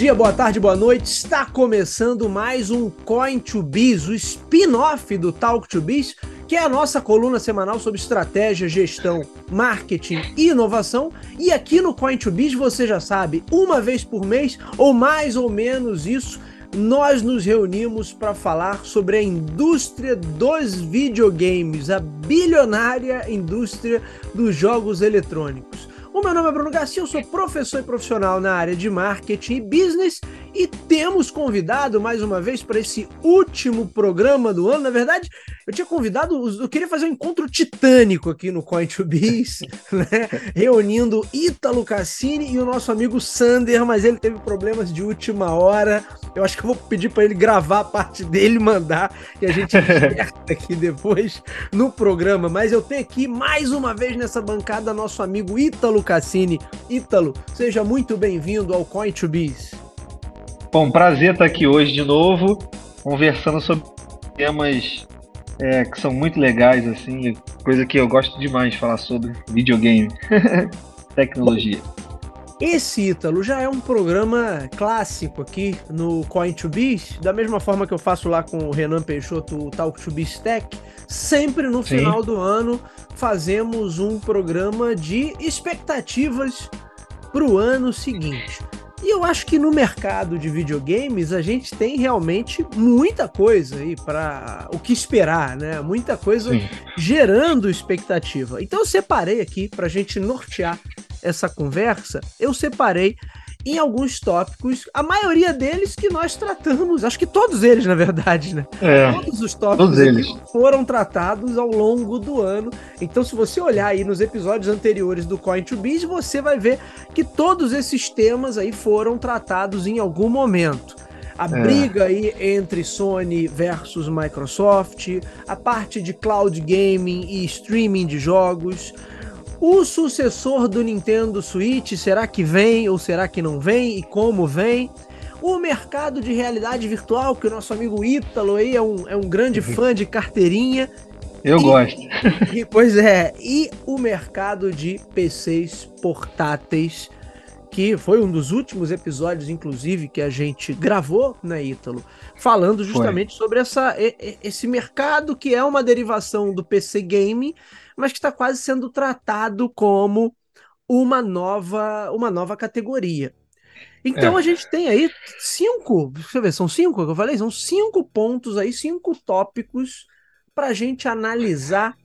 dia, boa tarde, boa noite. Está começando mais um Coin to Biz, o spin-off do Talk to Biz, que é a nossa coluna semanal sobre estratégia, gestão, marketing e inovação. E aqui no Coin to Biz, você já sabe, uma vez por mês ou mais ou menos isso, nós nos reunimos para falar sobre a indústria dos videogames, a bilionária indústria dos jogos eletrônicos. O meu nome é Bruno Garcia, eu sou professor e profissional na área de marketing e business e temos convidado mais uma vez para esse último programa do ano. Na verdade, eu tinha convidado, eu queria fazer um encontro titânico aqui no Coin to Biz, né? reunindo Ítalo Cassini e o nosso amigo Sander, mas ele teve problemas de última hora. Eu acho que eu vou pedir para ele gravar a parte dele mandar e a gente acerta aqui depois no programa. Mas eu tenho aqui mais uma vez nessa bancada nosso amigo Ítalo Cassini. Ítalo, seja muito bem-vindo ao Coin to Biz. Bom, prazer estar aqui hoje de novo, conversando sobre temas é, que são muito legais, assim, coisa que eu gosto demais de falar sobre videogame, tecnologia. Esse Ítalo já é um programa clássico aqui no Coin to Biz, da mesma forma que eu faço lá com o Renan Peixoto, o Talk to Biz Tech. Sempre no Sim. final do ano fazemos um programa de expectativas para o ano seguinte. E eu acho que no mercado de videogames a gente tem realmente muita coisa aí para o que esperar, né? Muita coisa Sim. gerando expectativa. Então eu separei aqui para a gente nortear essa conversa, eu separei em alguns tópicos, a maioria deles que nós tratamos, acho que todos eles, na verdade, né? É, todos os tópicos todos foram tratados ao longo do ano. Então, se você olhar aí nos episódios anteriores do Coin to Biz, você vai ver que todos esses temas aí foram tratados em algum momento a é. briga aí entre Sony versus Microsoft, a parte de cloud gaming e streaming de jogos, o sucessor do Nintendo Switch, será que vem ou será que não vem e como vem? O mercado de realidade virtual, que o nosso amigo Ítalo aí é um, é um grande uhum. fã de carteirinha. Eu e, gosto. E, pois é, e o mercado de PCs portáteis, que foi um dos últimos episódios, inclusive, que a gente gravou, né, Ítalo? Falando justamente foi. sobre essa, esse mercado que é uma derivação do PC Game, mas que está quase sendo tratado como uma nova, uma nova categoria. Então é. a gente tem aí cinco, deixa eu ver, são cinco que eu falei? São cinco pontos aí, cinco tópicos para a gente analisar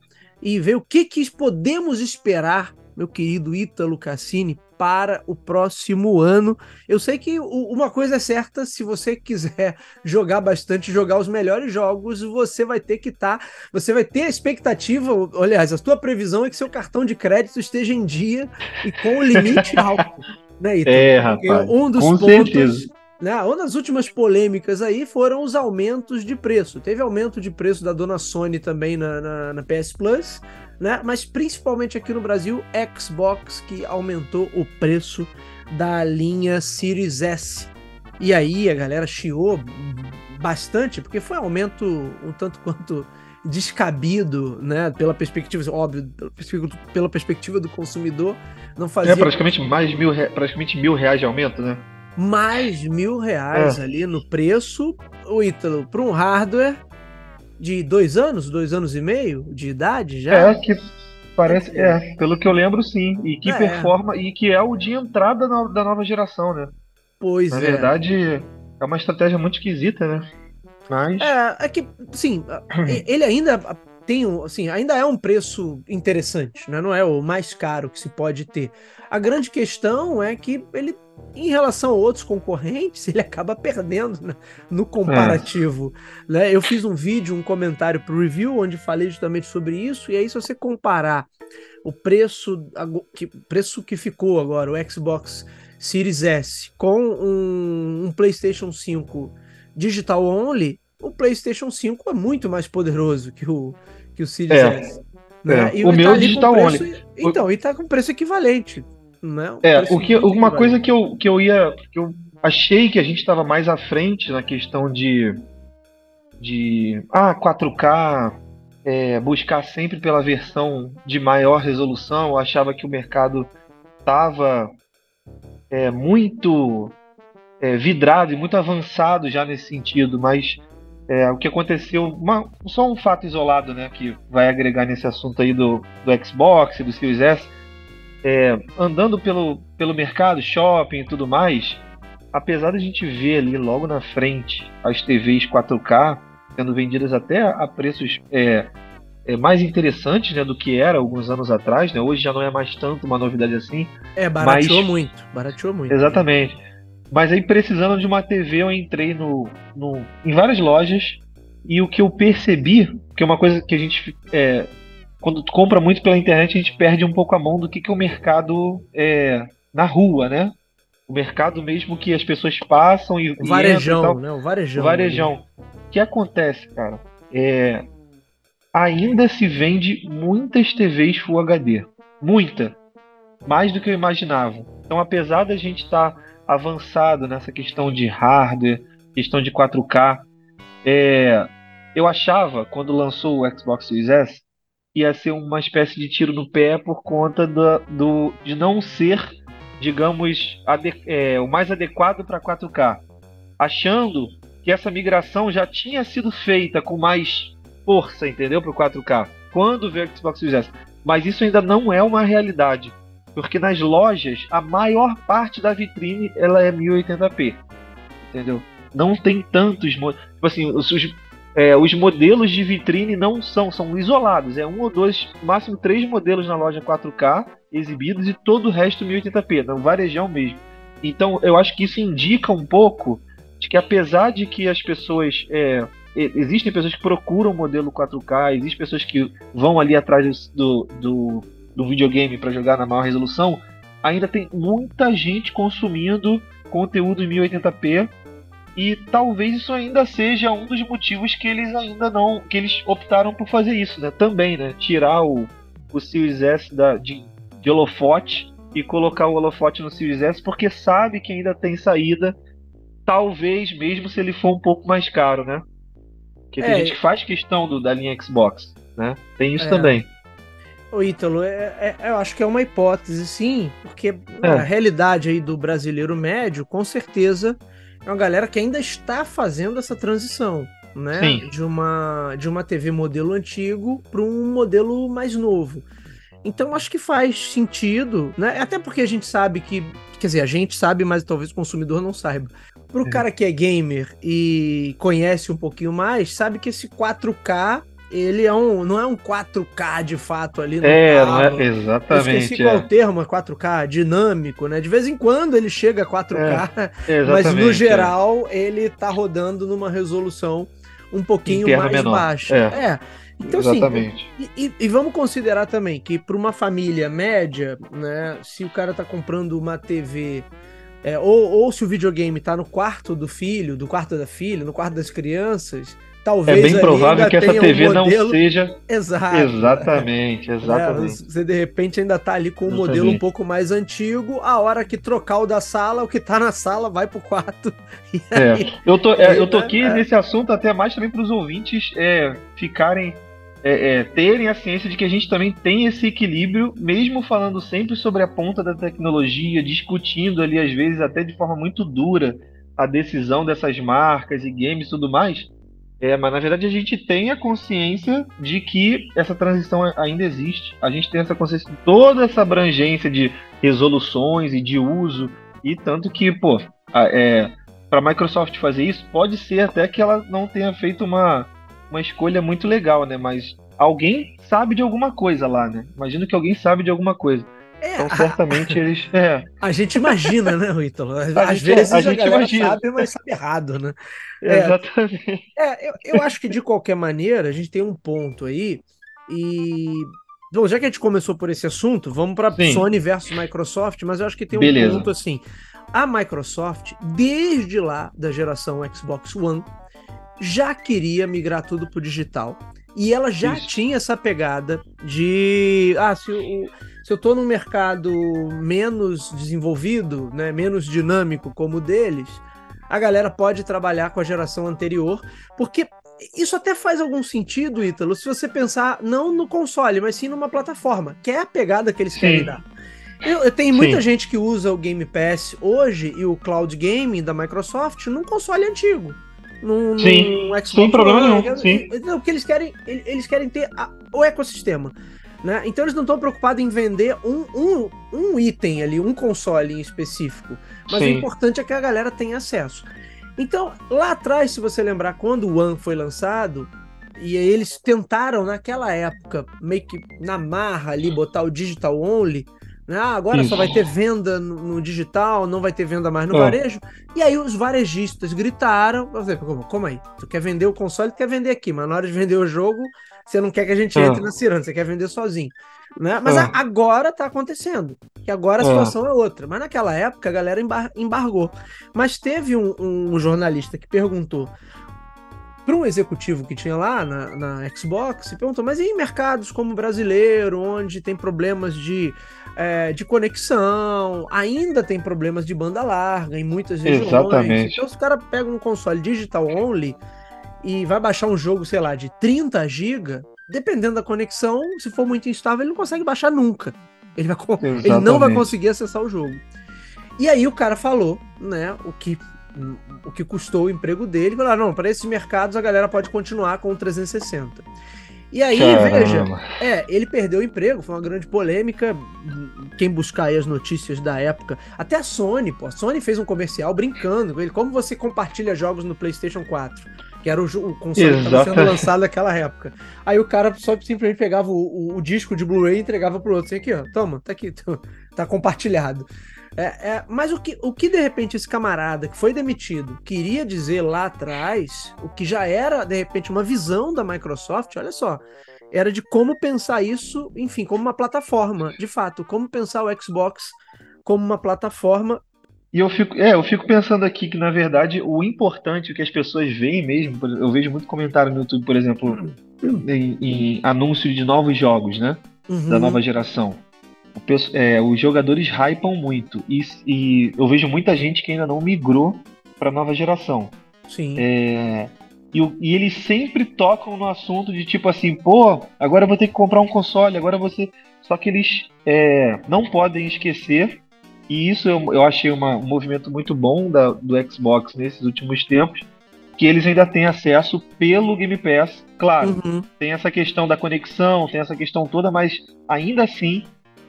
e ver o que, que podemos esperar, meu querido Ítalo Cassini, para o próximo ano. Eu sei que uma coisa é certa, se você quiser jogar bastante, jogar os melhores jogos, você vai ter que estar, tá, você vai ter a expectativa, aliás, a tua previsão é que seu cartão de crédito esteja em dia e com o limite alto, né, Ito? É, rapaz. Um dos com pontos certeza. Né, uma das últimas polêmicas aí foram os aumentos de preço. Teve aumento de preço da dona Sony também na, na, na PS Plus, né? Mas principalmente aqui no Brasil, Xbox que aumentou o preço da linha Series S. E aí a galera chiou bastante, porque foi um aumento um tanto quanto descabido, né? Pela perspectiva, óbvio, pela perspectiva, do consumidor, não fazia. É praticamente mais mil, praticamente mil reais de aumento, né? Mais mil reais é. ali no preço, o Ítalo, para um hardware de dois anos, dois anos e meio de idade já? É, que parece, é, pelo que eu lembro, sim. E que é. performa, e que é o de entrada da nova geração, né? Pois Na é. Na verdade, é uma estratégia muito esquisita, né? Mas... É, é que, sim, ele ainda tem, assim, ainda é um preço interessante, né? Não é o mais caro que se pode ter. A grande questão é que ele em relação a outros concorrentes, ele acaba perdendo né, no comparativo. É. Né? Eu fiz um vídeo, um comentário para o review, onde falei justamente sobre isso, e aí, se você comparar o preço, que, preço que ficou agora, o Xbox Series S, com um, um PlayStation 5 digital only, o PlayStation 5 é muito mais poderoso que o, que o Series é. S. Né? É. o meu tá digital preço, only. Então, e tá com preço equivalente. Não, é, o que, uma coisa que eu, que eu ia. que eu achei que a gente estava mais à frente na questão de. de. Ah, 4K, é, buscar sempre pela versão de maior resolução. Eu achava que o mercado estava é, muito é, vidrado e muito avançado já nesse sentido, mas é, o que aconteceu, uma, só um fato isolado, né, que vai agregar nesse assunto aí do, do Xbox, do Series S, é, andando pelo, pelo mercado, shopping e tudo mais, apesar da gente ver ali logo na frente as TVs 4K sendo vendidas até a preços é, é, mais interessantes né, do que era alguns anos atrás, né? Hoje já não é mais tanto uma novidade assim. É, barateou mas... muito, barateou muito. Exatamente. Né? Mas aí, precisando de uma TV, eu entrei no, no, em várias lojas e o que eu percebi, que é uma coisa que a gente. É, quando compra muito pela internet, a gente perde um pouco a mão do que, que o mercado é, na rua, né? O mercado mesmo que as pessoas passam e. O varejão, e né? O varejão. O varejão. O que acontece, cara? É, ainda se vende muitas TVs Full HD. Muita. Mais do que eu imaginava. Então, apesar da gente estar. Tá avançado nessa questão de hardware, questão de 4K. É, eu achava, quando lançou o Xbox Series S, ia ser uma espécie de tiro no pé por conta do, do de não ser, digamos, é, o mais adequado para 4K. Achando que essa migração já tinha sido feita com mais força, entendeu? Para o 4K. Quando veio o Xbox Series S. Mas isso ainda não é uma realidade. Porque nas lojas, a maior parte da vitrine ela é 1080p. Entendeu? Não tem tantos. Tipo assim, os, é, os modelos de vitrine não são, são isolados. É um ou dois, máximo três modelos na loja 4K exibidos e todo o resto 1080p, no varejão mesmo. Então eu acho que isso indica um pouco de que apesar de que as pessoas. É, existem pessoas que procuram o modelo 4K, existem pessoas que vão ali atrás do, do, do videogame para jogar na maior resolução, ainda tem muita gente consumindo conteúdo em 1080p e talvez isso ainda seja um dos motivos que eles ainda não que eles optaram por fazer isso, né? Também, né? Tirar o, o Series S da, de, de holofote e colocar o holofote no Series S porque sabe que ainda tem saída, talvez mesmo se ele for um pouco mais caro, né? Porque é, tem gente que faz questão do, da linha Xbox, né? Tem isso é. também. O Ítalo, é, é, eu acho que é uma hipótese, sim, porque é. a realidade aí do brasileiro médio, com certeza, é uma galera que ainda está fazendo essa transição, né? Sim. De uma, de uma TV modelo antigo para um modelo mais novo. Então acho que faz sentido, né? Até porque a gente sabe que, quer dizer, a gente sabe, mas talvez o consumidor não saiba. Para o é. cara que é gamer e conhece um pouquinho mais, sabe que esse 4K ele é um, não é um 4K de fato ali no é, carro. É, exatamente. Eu esqueci qual é. o termo, 4K, dinâmico, né? De vez em quando ele chega a 4K, é, mas no é. geral é. ele tá rodando numa resolução um pouquinho mais menor. baixa. É. é. Então, assim, Exatamente. Assim, e, e, vamos considerar também que para uma família média, né, se o cara tá comprando uma TV é, ou, ou se o videogame tá no quarto do filho, do quarto da filha, no quarto das crianças, Talvez é bem provável que essa TV um modelo... não seja. Exato. Exatamente, é, exatamente. É, você de repente ainda tá ali com um modelo um pouco mais antigo, a hora que trocar o da sala, o que tá na sala vai pro quarto. É. eu tô, é, eu tô aqui é. nesse assunto até mais também para os ouvintes é, ficarem. É, terem a ciência de que a gente também tem esse equilíbrio, mesmo falando sempre sobre a ponta da tecnologia, discutindo ali, às vezes, até de forma muito dura, a decisão dessas marcas e games e tudo mais é, mas na verdade a gente tem a consciência de que essa transição ainda existe. A gente tem essa consciência de toda essa abrangência de resoluções e de uso. E tanto que, pô, é, para a Microsoft fazer isso, pode ser até que ela não tenha feito uma, uma escolha muito legal, né? Mas alguém sabe de alguma coisa lá, né? Imagino que alguém sabe de alguma coisa. É, então, certamente a, eles. É. A gente imagina, né, Ítalo? Às gente, vezes a, a gente imagina. sabe, mas sabe errado, né? É, Exatamente. É, eu, eu acho que de qualquer maneira, a gente tem um ponto aí, e. Bom, já que a gente começou por esse assunto, vamos para Sony versus Microsoft, mas eu acho que tem um Beleza. ponto assim. A Microsoft, desde lá da geração Xbox One, já queria migrar tudo para o digital. E ela já Isso. tinha essa pegada de. Ah, se o se eu estou num mercado menos desenvolvido, né, menos dinâmico como o deles, a galera pode trabalhar com a geração anterior, porque isso até faz algum sentido, Ítalo, se você pensar não no console, mas sim numa plataforma, que é a pegada que eles sim. querem dar. Eu, eu tenho muita Sim. gente que usa o Game Pass hoje e o Cloud Gaming da Microsoft num console antigo. Num, Sim, num Xbox sem problema nenhum. Sim. Não, porque eles querem, eles querem ter a, o ecossistema. Né? Então eles não estão preocupados em vender um, um, um item ali, um console em específico. Mas Sim. o importante é que a galera tenha acesso. Então, lá atrás, se você lembrar, quando o One foi lançado, e eles tentaram naquela época, meio que na marra ali, botar o digital only. Né? Ah, agora Isso. só vai ter venda no, no, digital, não vai ter venda mais no é. varejo. E aí os varejistas gritaram: como, como aí? Tu quer vender o console, tu quer vender aqui, mas na hora de vender o jogo, você não quer que a gente é. entre na ciranda, você quer vender sozinho. Né? Mas é. agora tá acontecendo. Que agora a é. situação é. outra. Mas naquela época a galera embar embargou. Mas teve um, um jornalista que perguntou: para um executivo que tinha lá na, na Xbox e perguntou: mas em mercados como o brasileiro, onde tem problemas de, é, de conexão, ainda tem problemas de banda larga em muitas regiões. Exatamente. Então, se o cara pega um console digital only e vai baixar um jogo, sei lá, de 30 GB, dependendo da conexão, se for muito instável, ele não consegue baixar nunca. Ele, vai, ele não vai conseguir acessar o jogo. E aí o cara falou, né, o que o que custou o emprego dele. Falaram, não, para esses mercados a galera pode continuar com o 360. E aí, Caramba. veja, é, ele perdeu o emprego, foi uma grande polêmica. Quem buscar aí as notícias da época, até a Sony, pô, a Sony fez um comercial brincando com ele, como você compartilha jogos no PlayStation 4, que era o, o console Exato. que estava sendo lançado naquela época. Aí o cara só simplesmente pegava o, o, o disco de Blu-ray e entregava pro outro, assim, aqui, ó, toma, tá aqui, tá compartilhado. É, é, mas o que, o que de repente esse camarada que foi demitido queria dizer lá atrás, o que já era de repente uma visão da Microsoft, olha só, era de como pensar isso, enfim, como uma plataforma, de fato, como pensar o Xbox como uma plataforma. E eu fico, é, eu fico pensando aqui que na verdade o importante, o que as pessoas veem mesmo, eu vejo muito comentário no YouTube, por exemplo, em, em anúncio de novos jogos, né, uhum. da nova geração é, os jogadores hypam muito. E, e, eu vejo muita gente que ainda não migrou para nova geração. Sim. É, e, e, eles sempre tocam no assunto de tipo assim, pô, agora eu vou ter que comprar um console, agora você. Só que eles é, não podem esquecer, e isso eu, eu achei uma, um movimento muito bom da, do Xbox nesses últimos tempos, que eles ainda têm acesso pelo Game Pass. Claro, uhum. tem essa questão da conexão, tem essa questão toda, mas ainda assim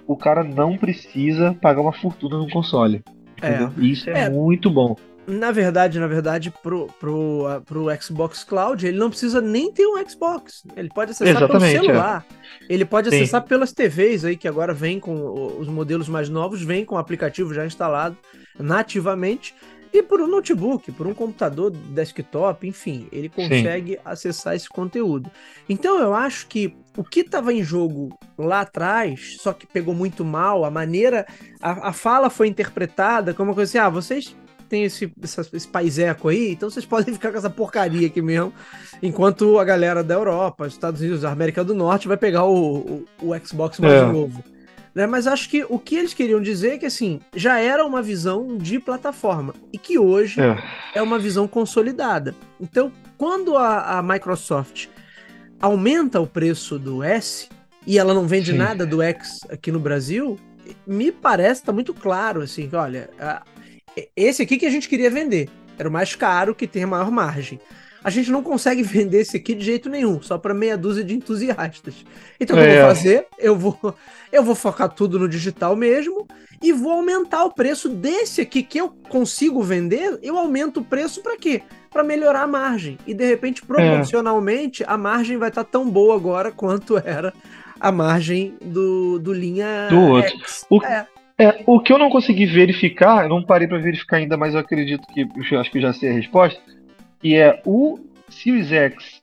o cara não precisa pagar uma fortuna no console. É. E isso é, é, muito bom. Na verdade, na verdade, pro, pro, pro Xbox Cloud, ele não precisa nem ter um Xbox. Ele pode acessar Exatamente, pelo é. celular. É. Ele pode Sim. acessar pelas TVs aí, que agora vem com os modelos mais novos, vem com o aplicativo já instalado nativamente. E por um notebook, por um computador desktop, enfim, ele consegue Sim. acessar esse conteúdo. Então eu acho que o que estava em jogo lá atrás, só que pegou muito mal, a maneira, a, a fala foi interpretada como uma coisa assim: ah, vocês têm esse, esse, esse paiseco aí, então vocês podem ficar com essa porcaria aqui mesmo, enquanto a galera da Europa, Estados Unidos, América do Norte vai pegar o, o, o Xbox mais é. novo. Né? Mas acho que o que eles queriam dizer é que assim, já era uma visão de plataforma e que hoje é, é uma visão consolidada. Então, quando a, a, Microsoft aumenta o preço do S e ela não vende Sim. nada do X aqui no Brasil, me parece tá muito claro assim, que, olha, a, esse aqui que a gente queria vender era o mais caro que tem a maior margem a gente não consegue vender esse aqui de jeito nenhum, só para meia dúzia de entusiastas. Então, o que eu vou é. fazer? Eu vou, eu vou focar tudo no digital mesmo e vou aumentar o preço desse aqui que eu consigo vender. Eu aumento o preço para quê? Para melhorar a margem. E de repente, é. proporcionalmente, é. a margem vai estar tá tão boa agora quanto era a margem do, do linha do outro. O... É. É, o que eu não consegui verificar, eu não parei para verificar ainda, mas eu acredito que eu acho que eu já sei a resposta que é o Series X,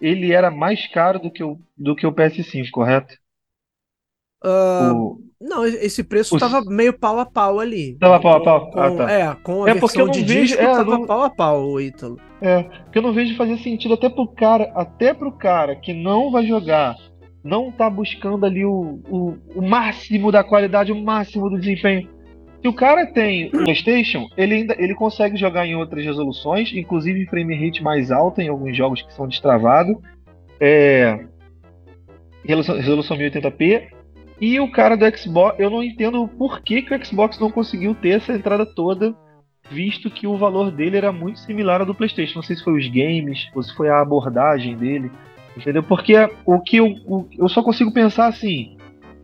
ele era mais caro do que o, do que o PS5, correto? Uh, o... Não, esse preço estava meio pau a pau ali. Tava pau a pau? Com, ah, tá. É, com a é versão de vejo, disco é, tava não... pau a pau o Ítalo. É, porque eu não vejo fazer sentido até pro cara, até pro cara que não vai jogar, não tá buscando ali o, o, o máximo da qualidade, o máximo do desempenho se o cara tem PlayStation, ele ainda ele consegue jogar em outras resoluções, inclusive em frame rate mais alta em alguns jogos que são destravados. É, resolução, resolução 1080p. E o cara do Xbox, eu não entendo por que, que o Xbox não conseguiu ter essa entrada toda, visto que o valor dele era muito similar ao do PlayStation. Não sei se foi os games, ou se foi a abordagem dele, entendeu? Porque o que eu, o, eu só consigo pensar assim: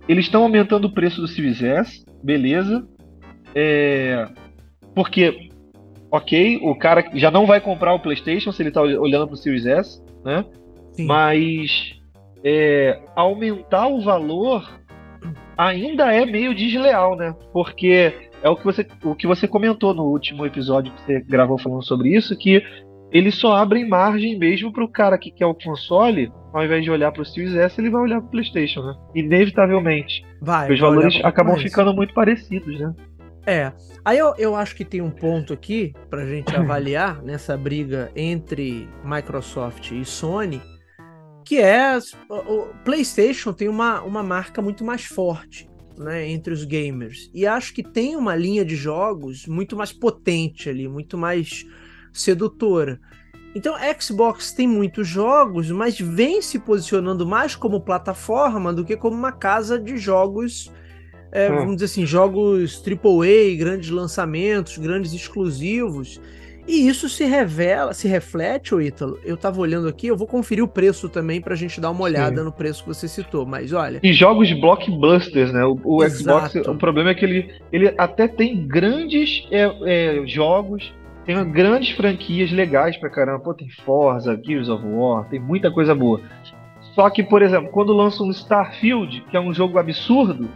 eles estão aumentando o preço do Series S, beleza. É, porque, ok, o cara já não vai comprar o PlayStation se ele está olhando para o Series S, né? Sim. Mas é, aumentar o valor ainda é meio desleal, né? Porque é o que você, o que você comentou no último episódio que você gravou falando sobre isso, que eles só abrem margem mesmo para o cara que quer o console, ao invés de olhar para o Series S, ele vai olhar para o PlayStation, né? Inevitavelmente. Vai. Os valores acabam ficando muito parecidos, né? É. Aí eu, eu acho que tem um ponto aqui para a gente avaliar nessa briga entre Microsoft e Sony que é o PlayStation tem uma, uma marca muito mais forte né, entre os gamers e acho que tem uma linha de jogos muito mais potente ali, muito mais sedutora. Então, Xbox tem muitos jogos, mas vem se posicionando mais como plataforma do que como uma casa de jogos, é, hum. vamos dizer assim, jogos AAA, grandes lançamentos, grandes exclusivos. E isso se revela, se reflete, o Ítalo. Eu tava olhando aqui, eu vou conferir o preço também pra gente dar uma olhada Sim. no preço que você citou, mas olha. E jogos blockbusters, né? O, o Xbox, o problema é que ele, ele até tem grandes é, é, jogos, tem grandes franquias legais pra caramba. Pô, tem Forza, Gears of War, tem muita coisa boa. Só que, por exemplo, quando lança um Starfield, que é um jogo absurdo,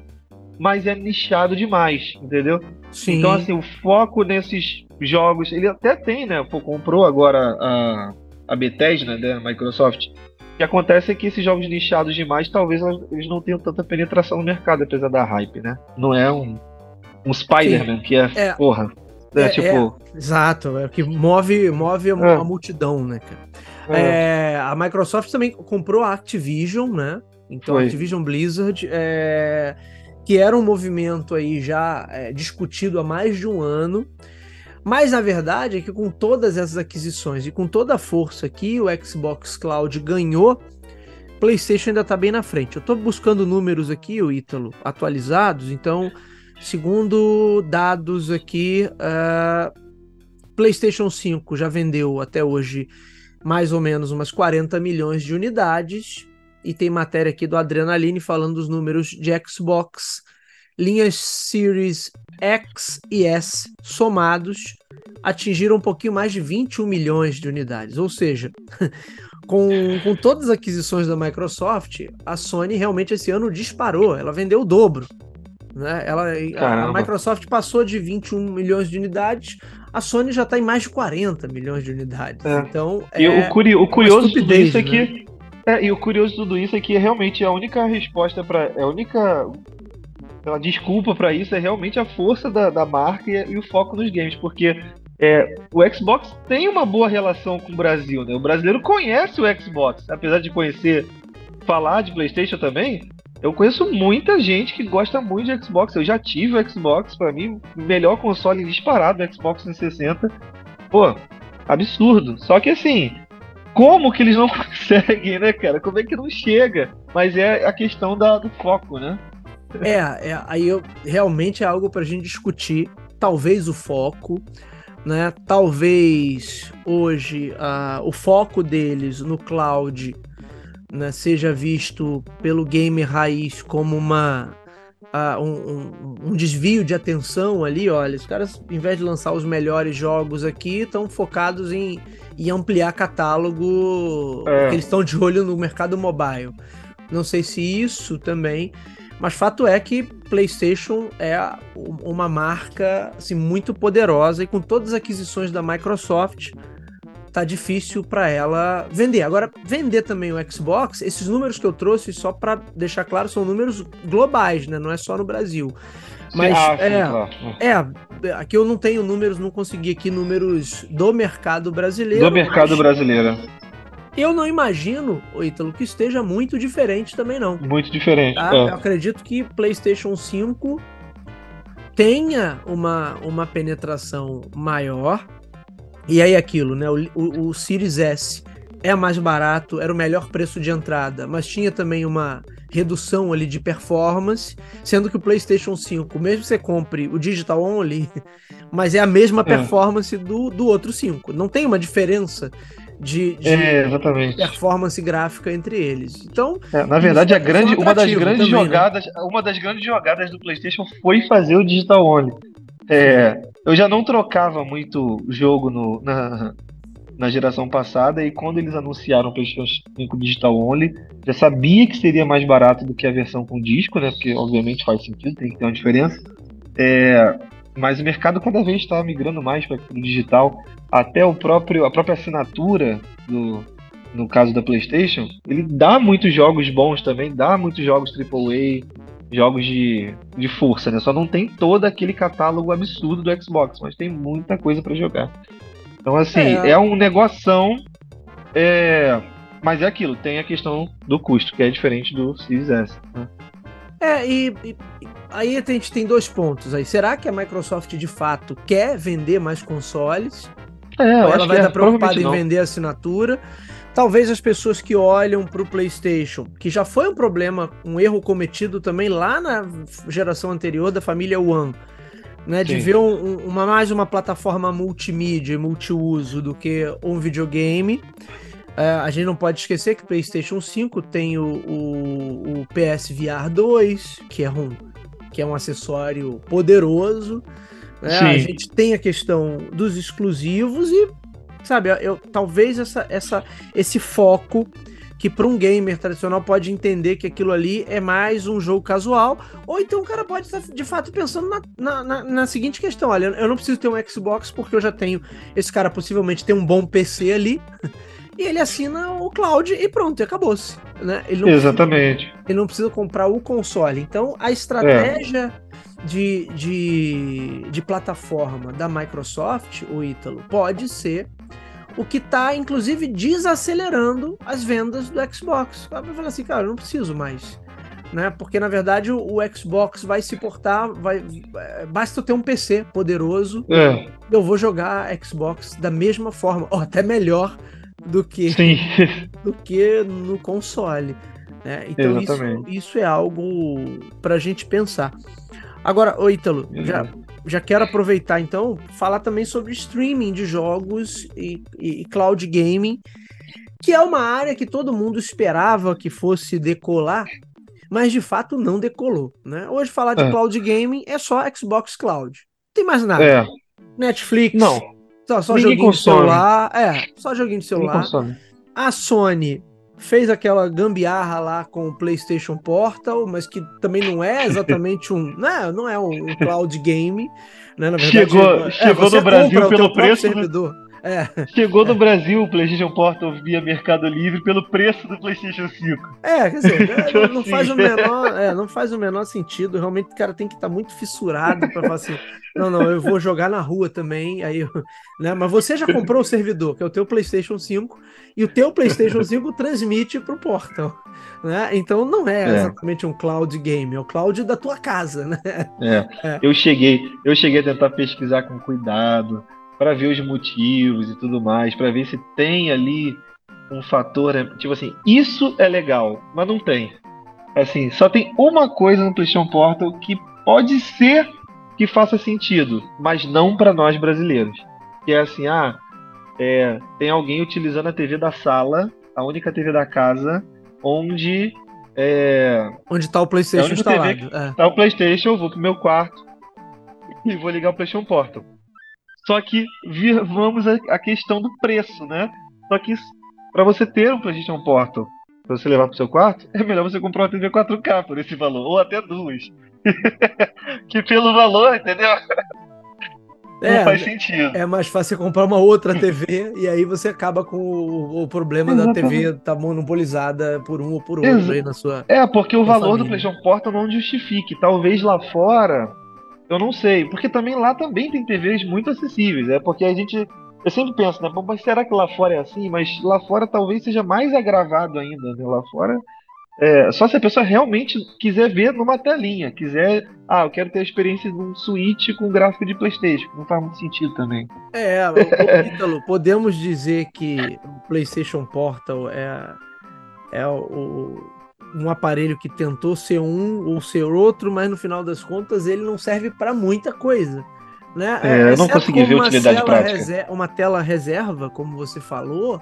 mas é nichado demais, entendeu? Sim. Então, assim, o foco nesses jogos, ele até tem, né? Pô, comprou agora a, a Bethesda, né, a Microsoft. O que acontece é que esses jogos nichados demais, talvez eles não tenham tanta penetração no mercado, apesar da hype, né? Não é um, um Spider-Man, que é, é, porra. É, é tipo... É, exato, é que move, move a, é. a multidão, né, cara? É. a Microsoft também comprou a Activision, né? Então, Foi. Activision Blizzard é, que era um movimento aí já é, discutido há mais de um ano. Mas a verdade é que com todas essas aquisições e com toda a força que o Xbox Cloud ganhou, PlayStation ainda está bem na frente. Eu estou buscando números aqui, o Ítalo, atualizados. Então, segundo dados aqui, uh, PlayStation 5 já vendeu até hoje mais ou menos umas 40 milhões de unidades e tem matéria aqui do Adrenaline falando dos números de Xbox, linhas Series X e S somados atingiram um pouquinho mais de 21 milhões de unidades. Ou seja, com, com todas as aquisições da Microsoft, a Sony realmente esse ano disparou, ela vendeu o dobro. Né? Ela, a, a Microsoft passou de 21 milhões de unidades, a Sony já está em mais de 40 milhões de unidades. É. Então, e é o, curi o curioso disso é que né? É, e o curioso de tudo isso é que realmente a única resposta para a única a desculpa para isso é realmente a força da, da marca e, e, o foco nos games, porque é, o Xbox tem uma boa relação com o Brasil, né? O brasileiro conhece o Xbox, apesar de conhecer, falar de PlayStation também. Eu conheço muita gente que gosta muito de Xbox. Eu já tive o Xbox, para mim, melhor console disparado, o Xbox 360. Pô, absurdo. Só que assim, como que eles não conseguem, né, cara? Como é que não chega? Mas é a questão da, do foco, né? É, é aí eu, realmente é algo para a gente discutir. Talvez o foco, né? Talvez hoje uh, o foco deles no cloud né, seja visto pelo gamer raiz como uma uh, um, um, um, desvio de atenção ali. Olha, os caras, em vez de lançar os melhores jogos aqui, estão focados em e ampliar catálogo é. que eles estão de olho no mercado mobile. Não sei se isso também, mas fato é que PlayStation é uma marca assim, muito poderosa e com todas as aquisições da Microsoft tá difícil para ela vender. Agora, vender também o Xbox, esses números que eu trouxe, só para deixar claro, são números globais, né? Não é só no Brasil. Mas ah, é, claro. é, aqui eu não tenho números, não consegui aqui números do mercado brasileiro. Do mercado brasileiro. Eu não imagino, Ítalo, que esteja muito diferente também, não. Muito diferente. Tá? É. Eu acredito que PlayStation 5 tenha uma, uma penetração maior. E aí aquilo, né? O, o, o Series S é mais barato, era o melhor preço de entrada, mas tinha também uma redução ali de performance, sendo que o PlayStation 5, mesmo que você compre o digital only, mas é a mesma é. performance do, do outro 5. Não tem uma diferença de, de é, performance gráfica entre eles. Então, é, na verdade, a grande, uma das grandes também, né? jogadas, né? uma das grandes jogadas do PlayStation foi fazer o digital only. É, eu já não trocava muito jogo no, na, na geração passada, e quando eles anunciaram o PlayStation 5 Digital Only, já sabia que seria mais barato do que a versão com disco, né? Porque obviamente faz sentido, tem que ter uma diferença. É, mas o mercado cada vez está migrando mais para o digital. Até o próprio, a própria assinatura do, no caso da PlayStation, ele dá muitos jogos bons também, dá muitos jogos AAA, jogos de, de força, né? Só não tem todo aquele catálogo absurdo do Xbox, mas tem muita coisa para jogar. Então, assim, é, é um negoção. É... Mas é aquilo, tem a questão do custo, que é diferente do Series S. Né? É, e, e, aí a gente tem dois pontos aí. Será que a Microsoft de fato quer vender mais consoles? É, Ou ela vai estar é, preocupada em vender assinatura? Talvez as pessoas que olham para o PlayStation, que já foi um problema, um erro cometido também lá na geração anterior da família One, né, de ver um, uma, mais uma plataforma multimídia e multiuso do que um videogame. É, a gente não pode esquecer que o PlayStation 5 tem o, o, o PS VR 2, que é um, que é um acessório poderoso. Né? A gente tem a questão dos exclusivos e, sabe, eu, talvez essa, essa, esse foco que para um gamer tradicional pode entender que aquilo ali é mais um jogo casual, ou então o cara pode estar de fato pensando na, na, na, na seguinte questão: olha, eu não preciso ter um Xbox porque eu já tenho. Esse cara possivelmente tem um bom PC ali. e ele assina o cloud e pronto, e acabou-se. Né? Ele Exatamente. Precisa, ele não precisa comprar o console. Então, a estratégia é. de, de, de plataforma da Microsoft, o Ítalo, pode ser o que está, inclusive, desacelerando as vendas do Xbox. Vai falar assim, cara, eu não preciso mais. Né? Porque, na verdade, o, o Xbox vai se portar, vai, é, basta eu ter um PC poderoso, é. eu vou jogar Xbox da mesma forma, ou até melhor do que, do que no console. Né? Então, isso, isso, é algo para a gente pensar. Agora, ô Ítalo, já, já quero aproveitar então, falar também sobre streaming de jogos e, e, cloud gaming, que é uma área que todo mundo esperava que fosse decolar, mas de fato não decolou. Né? Hoje falar de é. cloud gaming é só Xbox Cloud. Não tem mais nada. É. Netflix. Não. Só, só joguinho consome. de celular. É, só joguinho de celular. A Sony fez aquela gambiarra lá com o PlayStation Portal, mas que também não é exatamente um, né, não é um cloud game, né, na verdade. Chegou, é, chegou no Brasil pelo preço servidor. É. Chegou no Brasil o PlayStation Portal via Mercado Livre pelo preço do PlayStation 5. É, quer dizer, é, então, não, assim... faz o menor, é, não faz o menor sentido. Realmente o cara tem que estar tá muito fissurado para falar assim: não, não, eu vou jogar na rua também. Aí, né? Mas você já comprou o servidor, que é o teu PlayStation 5, e o teu PlayStation 5 transmite para o Portal. Né? Então não é, é, exatamente um cloud game, é o cloud da tua casa, né? É. é. Eu cheguei, eu cheguei a tentar pesquisar com cuidado para ver os motivos e tudo mais, para ver se tem ali um fator, tipo assim, isso é legal, mas não tem. Assim, só tem uma coisa no PlayStation Portal que pode ser que faça sentido, mas não para nós brasileiros. Que é assim, ah, é, tem alguém utilizando a TV da sala, a única TV da casa, onde é, onde está o PlayStation é instalado. TV, é. Tá o PlayStation, eu vou pro meu quarto e vou ligar o PlayStation Portal. Só que vamos à questão do preço, né? Só que para você ter um PlayStation Portal, para você levar para o seu quarto, é melhor você comprar uma TV 4K por esse valor, ou até duas. que pelo valor, entendeu? É, não faz sentido. É mais fácil comprar uma outra TV e aí você acaba com o, o problema Exatamente. da TV estar tá monopolizada por um ou por outro Ex aí na sua. É, porque o valor família. do PlayStation Portal não justifique. Talvez lá fora eu não sei, porque também lá também tem TVs muito acessíveis, é porque a gente eu sempre penso, né, mas será que lá fora é assim? Mas lá fora talvez seja mais agravado ainda, né? Lá fora É, só se a pessoa realmente quiser ver numa telinha, quiser, ah, eu quero ter a experiência de um Switch com gráfico de PlayStation, não faz muito sentido também. É, Ítalo, podemos dizer que o PlayStation Portal é, é o, um aparelho que tentou ser um ou ser outro, mas no final das contas ele não serve para muita coisa. Né? É, eu não consegui ver utilidade prática. Uma tela reserva, como você falou,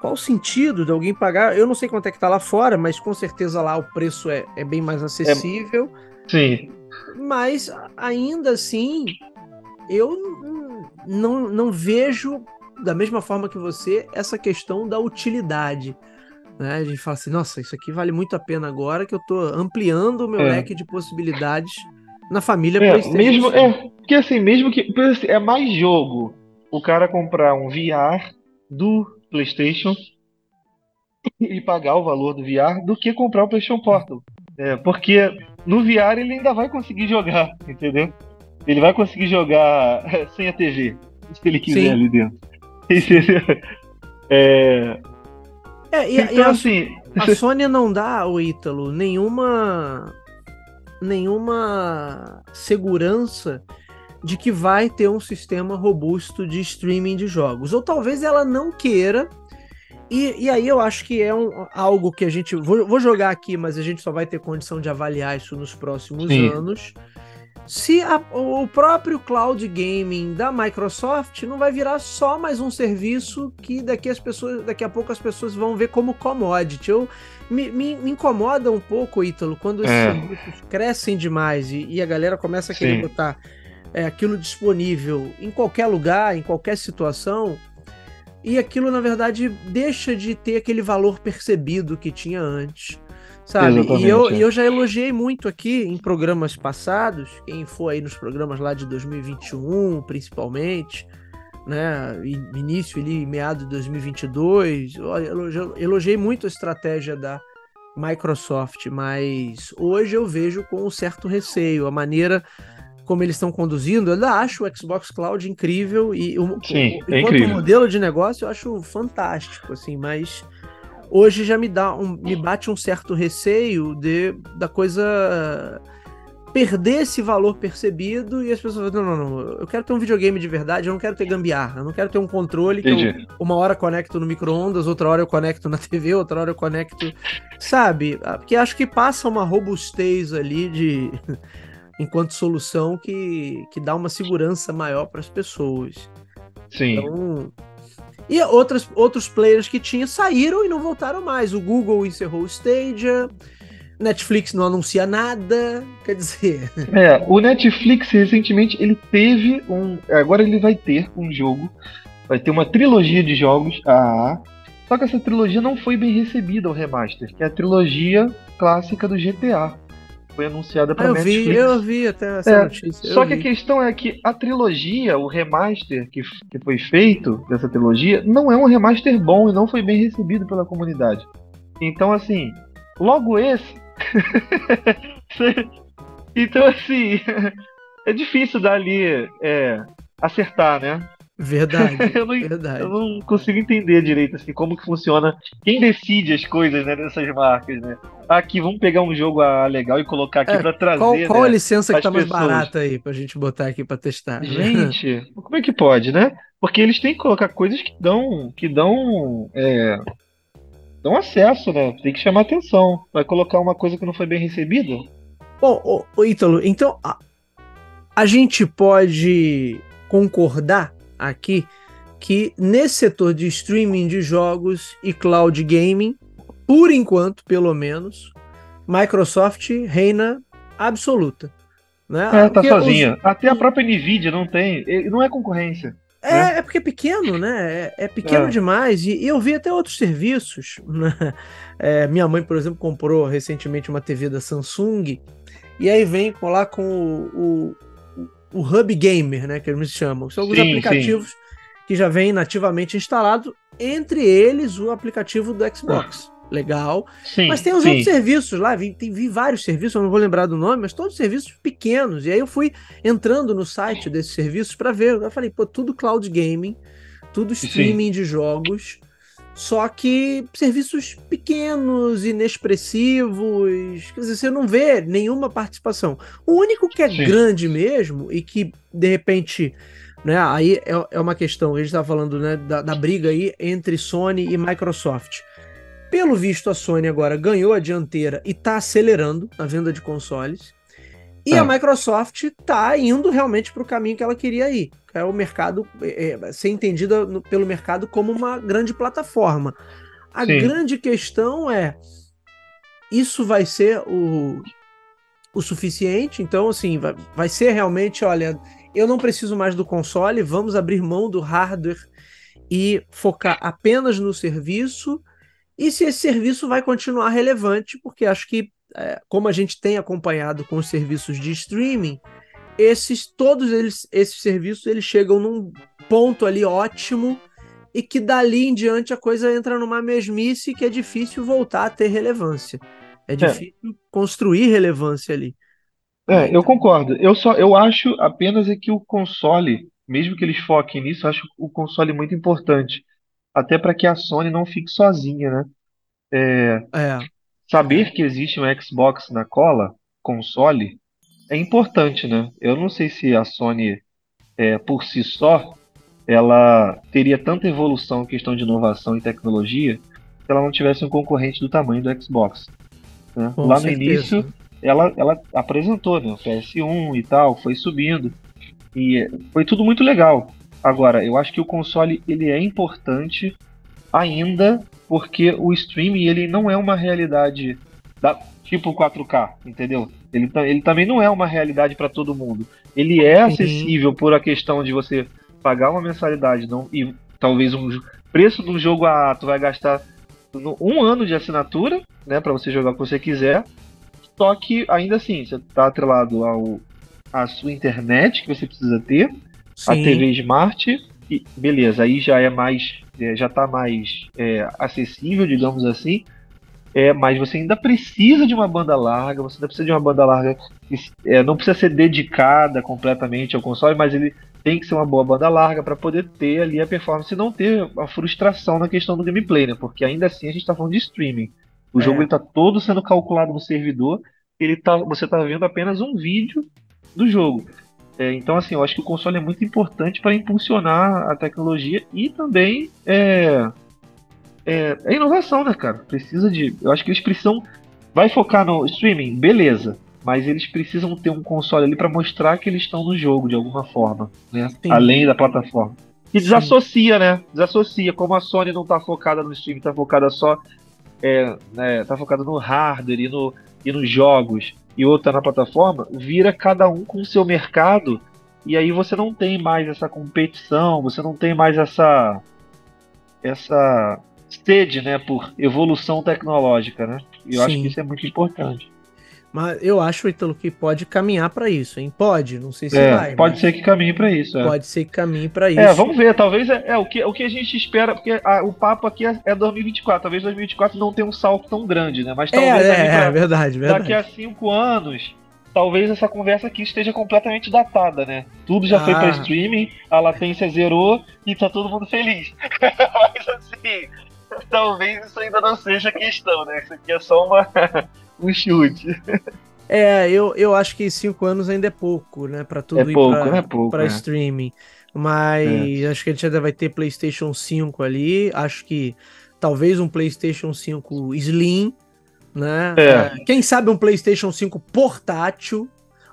qual o sentido de alguém pagar? Eu não sei quanto é que tá lá fora, mas com certeza lá o preço é, é bem mais acessível. É, sim. Mas ainda assim, eu não, não vejo da mesma forma que você essa questão da utilidade. Né? A gente fala assim, nossa, isso aqui vale muito a pena agora que eu estou ampliando o meu é. leque de possibilidades na família é, PlayStation. Mesmo, é, porque assim, mesmo que assim, é mais jogo o cara comprar um VR do PlayStation e pagar o valor do VR do que comprar o PlayStation Portal. É, porque no VR ele ainda vai conseguir jogar, entendeu? Ele vai conseguir jogar sem a TV, se ele quiser Sim. ali dentro. É, é e, então, e a, assim. A Sony não dá, o Ítalo, nenhuma. nenhuma segurança de que vai ter um sistema robusto de streaming de jogos. Ou talvez ela não queira. E, e aí eu acho que é um, algo que a gente. Vou, vou, jogar aqui, mas a gente só vai ter condição de avaliar isso nos próximos Sim. anos. Se a, o próprio cloud gaming da Microsoft não vai virar só mais um serviço que daqui, as pessoas, daqui a pouco as pessoas vão ver como commodity. Eu, me, me, me incomoda um pouco, Ítalo, quando esses é. serviços crescem demais e, e, a galera começa a querer Sim. botar é, aquilo disponível em qualquer lugar, em qualquer situação, e aquilo, na verdade, deixa de ter aquele valor percebido que tinha antes. Sabe? e eu, é. eu já elogiei muito aqui em programas passados, quem for aí nos programas lá de 2021, principalmente, né? Início ali, meado de 2022, eu elogiei muito a estratégia da Microsoft, mas hoje eu vejo com um certo receio a maneira como eles estão conduzindo, eu ainda acho o Xbox Cloud incrível e o, Sim, o, é incrível. o modelo de negócio eu acho fantástico, assim, mas hoje já me dá um, me bate um certo receio de da coisa perder esse valor percebido e as pessoas falam, não, não, não, eu quero ter um videogame de verdade, eu não quero ter gambiarra, eu não quero ter um controle que eu, uma hora conecto no micro-ondas, outra hora eu conecto na TV, outra hora eu conecto, sabe? Porque acho que passa uma robustez ali de enquanto solução que, que dá uma segurança maior para as pessoas. Sim. Então, e outras, outros players que tinha saíram e não voltaram mais. O Google encerrou o Stadia, Netflix não anuncia nada, quer dizer. É, o Netflix recentemente ele teve um. Agora ele vai ter um jogo, vai ter uma trilogia de jogos. Só que essa trilogia não foi bem recebida, o remaster, que é a trilogia clássica do GTA foi anunciada para ah, Netflix. Vi, eu vi até essa é, notícia. Só que a questão é que a trilogia, o remaster que, que foi feito dessa trilogia, não é um remaster bom e não foi bem recebido pela comunidade. Então, assim, logo esse. então, assim, é difícil dali é, acertar, né? Verdade, eu não, verdade. Eu não consigo entender direito assim como que funciona. Quem decide as coisas né, dessas marcas, né? Aqui, vamos pegar um jogo ah, legal e colocar aqui é, para trazer. Qual, qual né, a licença que tá mais barata aí pra gente botar aqui para testar? Gente, como é que pode, né? Porque eles têm que colocar coisas que dão. que dão. É, dão acesso, né? Tem que chamar atenção. Vai colocar uma coisa que não foi bem recebida? Bom, ô, Ítalo, então a, a gente pode concordar aqui que nesse setor de streaming de jogos e cloud gaming, por enquanto, pelo menos, Microsoft reina absoluta. Né? É, tá sozinha. Os... Até a própria Nvidia não tem, não é concorrência. É, né? é porque é pequeno, né? É, é pequeno é. demais. E, e, eu vi até outros serviços. Né? É, minha mãe, por exemplo, comprou recentemente uma TV da Samsung. E aí vem lá com o, o Hub Gamer, né, que eles chamam. São alguns sim, aplicativos sim. que já vêm nativamente instalados, entre eles o aplicativo do Xbox. Ah. Legal. Sim, mas tem os outros serviços lá, vi, tem, vi vários serviços, eu não vou lembrar do nome, mas todos serviços pequenos. E aí eu fui entrando no site desses serviços para ver. Eu falei, pô, tudo cloud gaming, tudo streaming de jogos. Só que serviços pequenos, inexpressivos, quer dizer, você não vê nenhuma participação. O único que é Sim. grande mesmo e que, de repente, né, aí é, é uma questão, a gente estava falando né, da, da briga aí entre Sony e Microsoft. Pelo visto, a Sony agora ganhou a dianteira e está acelerando a venda de consoles. E é. a Microsoft está indo realmente para o caminho que ela queria ir. É o mercado, é, é, ser entendida no, pelo mercado como uma grande plataforma. A Sim. grande questão é: isso vai ser o, o suficiente? Então, assim, vai, vai ser realmente, olha, eu não preciso mais do console, vamos abrir mão do hardware e focar apenas no serviço. E se esse serviço vai continuar relevante, porque acho que como a gente tem acompanhado com os serviços de streaming, esses todos eles, esses serviços eles chegam num ponto ali ótimo e que dali em diante a coisa entra numa mesmice que é difícil voltar a ter relevância. É, é. difícil é. construir relevância ali. É, eu concordo. Eu só eu acho apenas é que o console, mesmo que eles foquem nisso, eu acho o console muito importante, até para que a Sony não fique sozinha, né? É, é. Saber que existe um Xbox na cola, console, é importante, né? Eu não sei se a Sony, é, por si só, ela teria tanta evolução em questão de inovação e tecnologia se ela não tivesse um concorrente do tamanho do Xbox. Né? Lá certeza. no início, ela, ela apresentou né, o PS1 e tal, foi subindo. E foi tudo muito legal. Agora, eu acho que o console ele é importante ainda porque o streaming ele não é uma realidade da, tipo 4K, entendeu? Ele, ele também não é uma realidade para todo mundo. Ele é uhum. acessível uhum. por a questão de você pagar uma mensalidade não, e talvez um preço do jogo a tu vai gastar um ano de assinatura, né, para você jogar o que você quiser. Só que ainda assim, você está atrelado ao a sua internet que você precisa ter, Sim. a TV Smart e beleza, aí já é mais é, já está mais é, acessível, digamos assim. É, mas você ainda precisa de uma banda larga, você ainda precisa de uma banda larga que é, não precisa ser dedicada completamente ao console, mas ele tem que ser uma boa banda larga para poder ter ali a performance e não ter a frustração na questão do gameplay, né? Porque ainda assim a gente está falando de streaming. O é. jogo está todo sendo calculado no servidor, ele tá, você está vendo apenas um vídeo do jogo. É, então, assim, eu acho que o console é muito importante para impulsionar a tecnologia e também é, é, é, inovação, né, cara? Precisa de. Eu acho que eles precisam. Vai focar no streaming, beleza. Mas eles precisam ter um console ali para mostrar que eles estão no jogo de alguma forma, né? Além da plataforma. E desassocia, né? Desassocia. Como a Sony não tá focada no streaming, tá focada só. É, né, tá focada no hardware e, no, e nos jogos e outra na plataforma, vira cada um com o seu mercado e aí você não tem mais essa competição, você não tem mais essa essa sede, né, por evolução tecnológica, né? E eu Sim. acho que isso é muito importante. Mas eu acho, Ítalo, que pode caminhar para isso, hein? Pode, não sei se é, vai. Pode ser que caminhe para isso. É. Pode ser que caminhe para é, isso. É, vamos ver. Talvez é, é, o, que, o que a gente espera, porque a, o papo aqui é, é 2024. Talvez 2024 não tenha um salto tão grande, né? Mas talvez é, é, pra, é verdade, verdade. daqui a cinco anos, talvez essa conversa aqui esteja completamente datada, né? Tudo já ah. foi para streaming, a latência zerou e tá todo mundo feliz. Mas assim, talvez isso ainda não seja questão, né? Isso aqui é só uma um chute. É, eu, eu acho que cinco anos ainda é pouco, né? Pra tudo é ir pouco, pra, é pouco, é. streaming. Mas é. acho que a gente ainda vai ter PlayStation 5 ali. Acho que talvez um PlayStation 5 Slim, né? É. é. Quem sabe um PlayStation 5 portátil.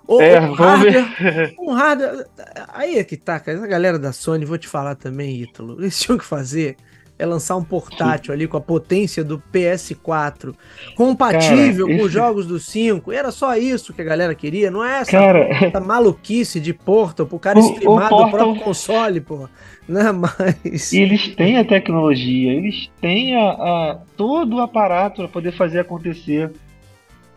Ou é, um hardware, um hardware. Aí é que tá, cara. Essa galera da Sony, vou te falar também, Ítalo. Eles tinham que fazer é lançar um portátil ali com a potência do PS4, compatível Cara, com esse... os jogos do 5. Era só isso que a galera queria, não é essa, cara... essa maluquice de Portal pro cara o, streamar o Portal... do próprio console, pô. Né? Mas... E eles têm a tecnologia, eles têm a, a todo o aparato para poder fazer acontecer.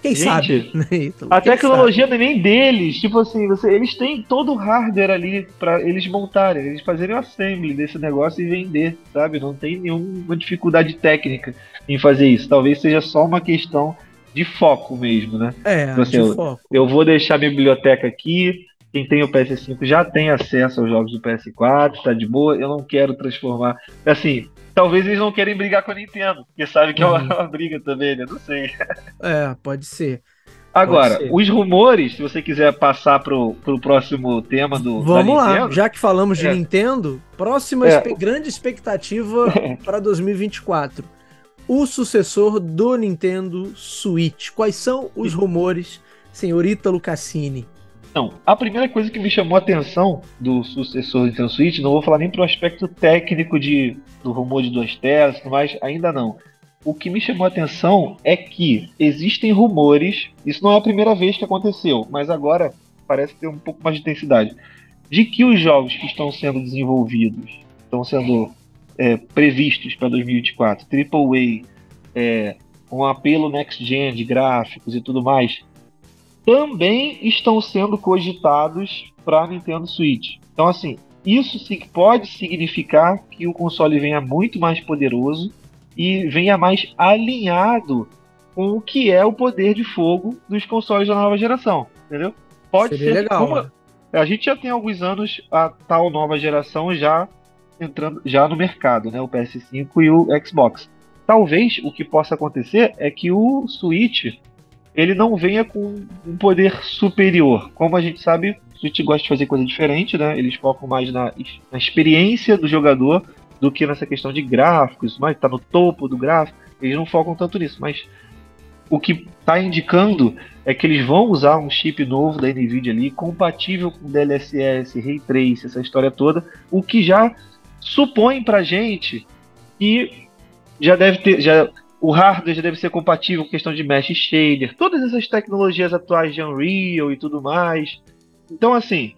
Quem Gente, sabe? Né, a Quem tecnologia sabe? não é nem deles. Tipo assim, você, eles têm todo o hardware ali para eles montarem, eles fazerem o assembly desse negócio e vender, sabe? Não tem nenhuma dificuldade técnica em fazer isso. Talvez seja só uma questão de foco mesmo, né? É, tipo assim, de eu, foco. Eu vou deixar a biblioteca aqui. Quem tem o PS5 já tem acesso aos jogos do PS4, tá de boa. Eu não quero transformar. Assim, talvez eles não querem brigar com a Nintendo, porque sabe que uhum. é uma, uma, briga também, né? Não sei. É, pode ser. Agora, pode ser. os rumores, se você quiser passar pro, pro próximo tema do. Vamos lá, já que falamos de é. Nintendo, próxima é. grande expectativa para 2024. O sucessor do Nintendo Switch. Quais são os rumores, senhorita Lucassini? Não, a primeira coisa que me chamou a atenção do sucessor do Nintendo Switch, não vou falar nem pro aspecto técnico de, do rumor de duas telas, mas ainda não. O que me chamou a atenção é que existem rumores, isso não é a primeira vez que aconteceu, mas agora parece ter um pouco mais de intensidade, de que os jogos que estão sendo desenvolvidos, estão sendo é, previstos para 2024, AAA, é, um apelo next gen de gráficos e tudo mais, também estão sendo cogitados para Nintendo Switch. Então, assim, isso sim pode significar que o console venha muito mais poderoso e venha mais alinhado com o que é o poder de fogo dos consoles da nova geração, entendeu? Pode Seria ser legal. Como... Né? A gente já tem alguns anos a tal nova geração já entrando já no mercado, né? O PS5 e o Xbox. Talvez o que possa acontecer é que o Switch ele não venha com um poder superior. Como a gente sabe, a gente gosta de fazer coisa diferente, né? Eles focam mais na, na experiência do jogador do que nessa questão de gráficos, mas tá no topo do gráfico. Eles não focam tanto nisso, mas o que está indicando é que eles vão usar um chip novo da Nvidia ali, compatível com DLSS, Ray Trace, essa história toda, o que já supõe pra gente que já deve ter, já o hardware já deve ser compatível com questão de mesh shader, todas essas tecnologias atuais de Unreal e tudo mais. Então, assim,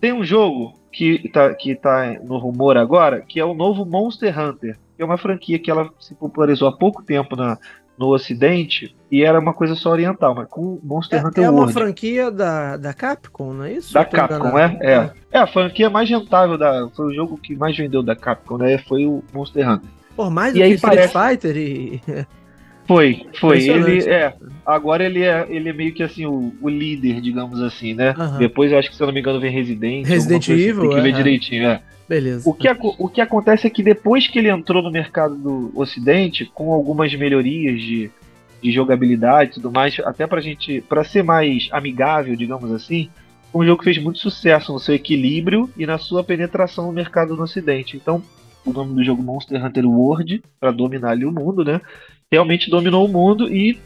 tem um jogo que está que tá no rumor agora, que é o novo Monster Hunter, que é uma franquia que ela se popularizou há pouco tempo na, no Ocidente e era uma coisa só oriental, mas com Monster é, Hunter É uma franquia da, da Capcom, não é isso? Da Capcom, é, é. É a franquia mais rentável, da, foi o jogo que mais vendeu da Capcom, né? Foi o Monster Hunter. Por mais do e que aí Street parece... Fighter e. Foi, foi. Ele é. Agora ele é, ele é meio que assim, o, o líder, digamos assim, né? Uhum. Depois eu acho que, se eu não me engano, vem Resident. Resident assim, Evil. Assim, tem que ver é. direitinho, é. Beleza. O que, o que acontece é que depois que ele entrou no mercado do Ocidente, com algumas melhorias de, de jogabilidade e tudo mais, até pra gente. para ser mais amigável, digamos assim, um jogo que fez muito sucesso no seu equilíbrio e na sua penetração no mercado no Ocidente. Então, o nome do jogo Monster Hunter World, para dominar ali o mundo, né? Realmente dominou o mundo e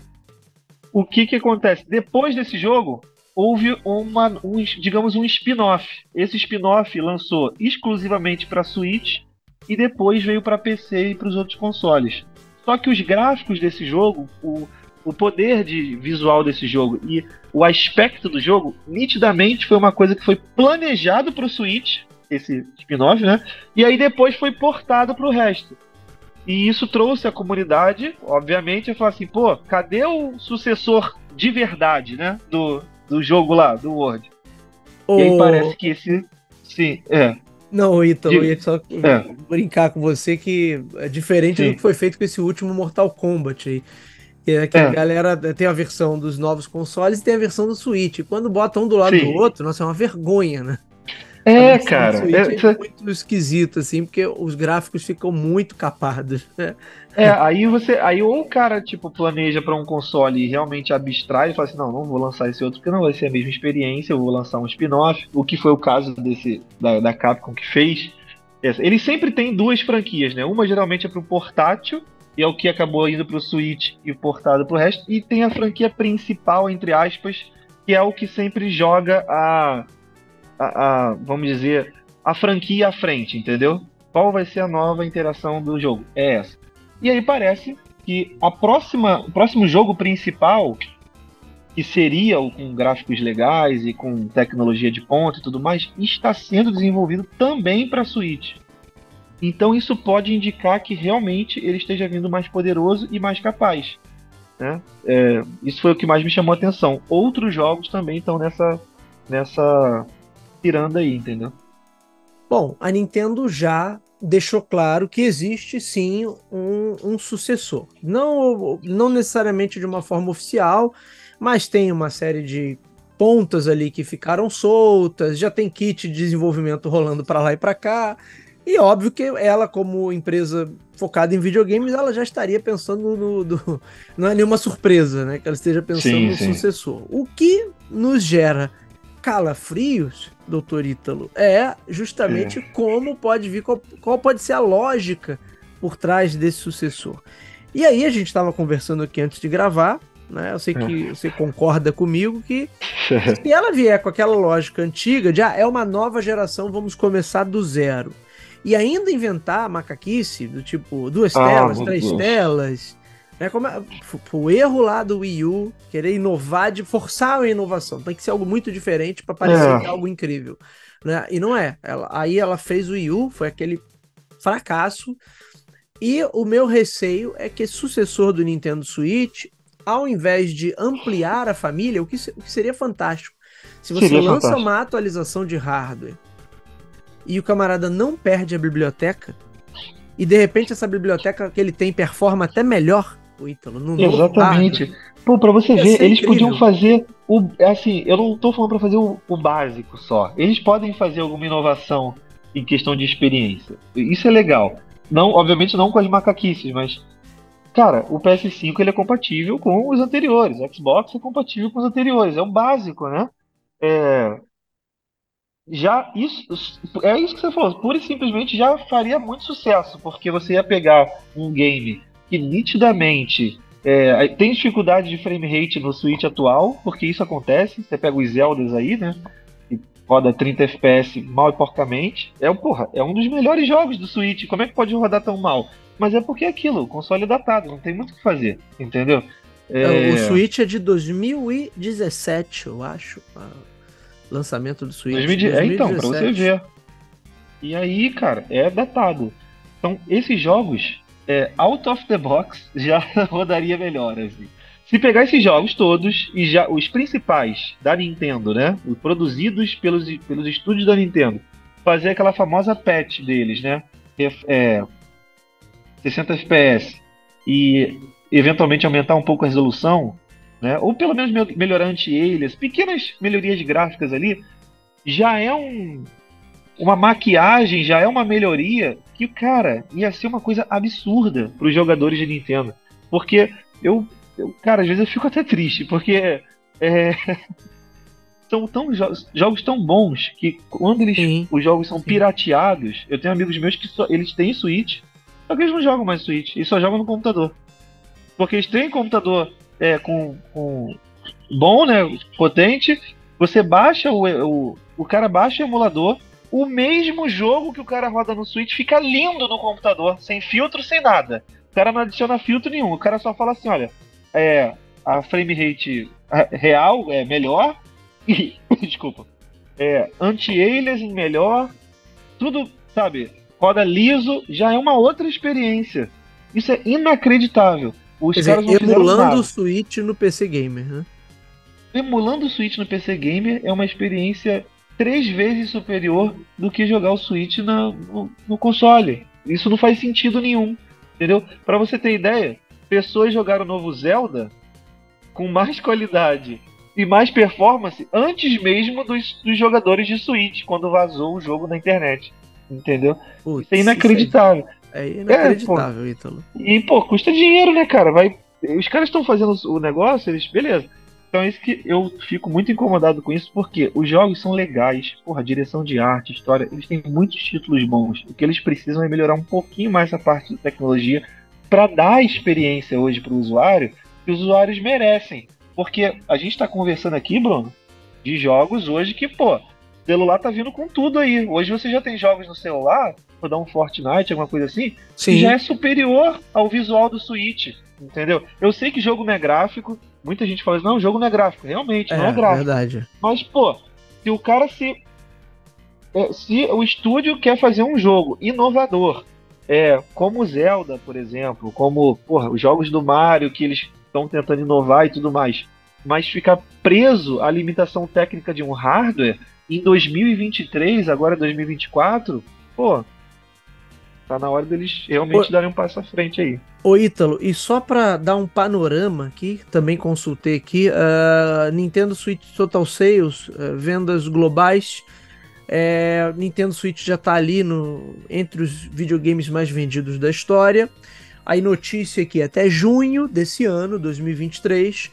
o que que acontece? Depois desse jogo, houve uma, um, digamos, um spin-off. Esse spin-off lançou exclusivamente para Switch e depois veio para PC e para os outros consoles. Só que os gráficos desse jogo, o, o poder de visual desse jogo e o aspecto do jogo, nitidamente foi uma coisa que foi planejado para o Switch esse spin-off, né? E aí depois foi portado para o resto. E isso trouxe a comunidade, obviamente, a falar assim, pô, cadê o sucessor de verdade, né? Do, do jogo lá, do World. Oh. E aí parece que esse. Sim, é. Não, Ítalo, eu ia só é. brincar com você que é diferente Sim. do que foi feito com esse último Mortal Kombat aí. É que é. a galera tem a versão dos novos consoles e tem a versão do Switch. E quando botam um do lado Sim. do outro, nossa, é uma vergonha, né? É, cara. É, é, muito esquisito, assim, porque os gráficos ficam muito capados. Né? É, aí você. Aí ou o cara, tipo, planeja para um console e realmente abstrai e fala assim, não, não vou lançar esse outro, porque não vai ser a mesma experiência, eu vou lançar um spin-off, o que foi o caso desse da, da Capcom que fez. Ele sempre tem duas franquias, né? Uma geralmente é pro portátil, e é o que acabou indo pro Switch e portado pro resto, e tem a franquia principal, entre aspas, que é o que sempre joga a a, a, vamos dizer, a franquia à frente, entendeu? Qual vai ser a nova interação do jogo? É essa. E aí parece que a próxima, o próximo jogo principal, que seria com gráficos legais e com tecnologia de ponta e tudo mais, está sendo desenvolvido também para Switch. Então isso pode indicar que realmente ele esteja vindo mais poderoso e mais capaz. Né? É, isso foi o que mais me chamou a atenção. Outros jogos também estão nessa, nessa tirando aí, entendeu? Bom, a Nintendo já deixou claro que existe sim um, um, sucessor. Não, não necessariamente de uma forma oficial, mas tem uma série de pontas ali que ficaram soltas, já tem kit de desenvolvimento rolando para lá e para cá. E óbvio que ela, como empresa focada em videogames, ela já estaria pensando no. no não é nenhuma surpresa, né? Que ela esteja pensando sim, no sim. sucessor. O que nos gera calafrios, doutor Ítalo, é justamente é. como pode vir, qual, qual pode ser a lógica por trás desse sucessor. E aí a gente estava conversando aqui antes de gravar, né? Eu sei que é. você concorda comigo que se ela vier com aquela lógica antiga de ah, é uma nova geração, vamos começar do zero. E ainda inventar macaquice do tipo duas ah, telas, três Deus. telas. Né? Como é, o erro lá do Wii U, querer inovar, de forçar a inovação. Tem que ser algo muito diferente para parecer é. algo incrível. Né? E não é. Ela, aí ela fez o Wii U, foi aquele fracasso. E o meu receio é que sucessor do Nintendo Switch, ao invés de ampliar a família, o que, o que seria fantástico. Se você seria lança fantástico. uma atualização de hardware e o camarada não perde a biblioteca, e de repente essa biblioteca que ele tem performa até melhor o Ítalo. No Exatamente. Pô, pra você ver, eles incrível. podiam fazer o. Assim, eu não tô falando pra fazer o, o básico só. Eles podem fazer alguma inovação em questão de experiência. Isso é legal. Não, obviamente não com as macaquices, mas cara, o PS5 ele é compatível com os anteriores, o Xbox é compatível com os anteriores, é o básico, né? É, já isso é isso que você falou, pura e simplesmente já faria muito sucesso, porque você ia pegar um game que nitidamente é, tem dificuldade de frame rate no Switch atual, porque isso acontece, você pega os Zeldas aí, né? roda 30 FPS mal e porcamente. É, porra, é um dos melhores jogos do Switch. Como é que pode rodar tão mal? Mas é porque é aquilo, o console é datado, não tem muito o que fazer, entendeu? É... O Switch é de 2017, eu acho. Lançamento do Switch. 2017. É, então, pra você ver. E aí, cara, é datado. Então, esses jogos, é, out of the box, já rodaria melhor, assim. Se pegar esses jogos todos e já os principais da Nintendo, né, produzidos pelos, pelos estúdios da Nintendo, fazer aquela famosa patch deles, né, é, 60 FPS e eventualmente aumentar um pouco a resolução, né, ou pelo menos melhorar anti-alias, pequenas melhorias gráficas ali, já é um, uma maquiagem, já é uma melhoria que, cara, ia ser uma coisa absurda para os jogadores de Nintendo. Porque eu eu, cara, às vezes eu fico até triste, porque é, são tão jo jogos tão bons que quando eles, sim, os jogos são sim. pirateados, eu tenho amigos meus que só, eles têm Switch, só que eles não jogam mais Switch, eles só jogam no computador. Porque eles têm computador é, com, com bom, né, potente, você baixa o, o, o cara baixa o emulador, o mesmo jogo que o cara roda no Switch fica lindo no computador, sem filtro, sem nada. O cara não adiciona filtro nenhum, o cara só fala assim, olha, é, a frame rate real é melhor. E, desculpa. É, anti-aliasing melhor. Tudo, sabe, roda liso, já é uma outra experiência. Isso é inacreditável. Os Quer caras dizer, emulando o Switch no PC Gamer, né? Emulando o Switch no PC Gamer é uma experiência três vezes superior do que jogar o Switch na, no, no console. Isso não faz sentido nenhum, entendeu? Para você ter ideia, pessoas jogaram o novo Zelda com mais qualidade e mais performance antes mesmo dos, dos jogadores de Switch, quando vazou o jogo na internet. Entendeu? Putz, isso é inacreditável. É inacreditável, é, Ítalo. E, pô, custa dinheiro, né, cara? Vai, os caras estão fazendo o negócio, eles. Beleza. Então é isso que eu fico muito incomodado com isso, porque os jogos são legais, porra, direção de arte, história, eles têm muitos títulos bons. O que eles precisam é melhorar um pouquinho mais essa parte de tecnologia para dar a experiência hoje para o usuário que os usuários merecem. Porque a gente está conversando aqui, Bruno, de jogos hoje que, pô, celular tá vindo com tudo aí. Hoje você já tem jogos no celular, vou dar um Fortnite, alguma coisa assim, Sim. que já é superior ao visual do Switch, entendeu? Eu sei que jogo não é gráfico, muita gente fala assim, não, o jogo não é gráfico. Realmente, é, não é gráfico. Verdade. Mas, pô, se o cara se. É, se o estúdio quer fazer um jogo inovador, é, como Zelda, por exemplo, como porra, os jogos do Mario que eles estão tentando inovar e tudo mais, mas ficar preso à limitação técnica de um hardware em 2023, agora 2024, pô, tá na hora deles realmente darem um passo à frente aí. Ô Ítalo, e só para dar um panorama aqui, também consultei aqui, uh, Nintendo Switch Total Sales, uh, vendas globais É, Nintendo Switch já está ali no, entre os videogames mais vendidos da história. Aí notícia que até junho desse ano, 2023,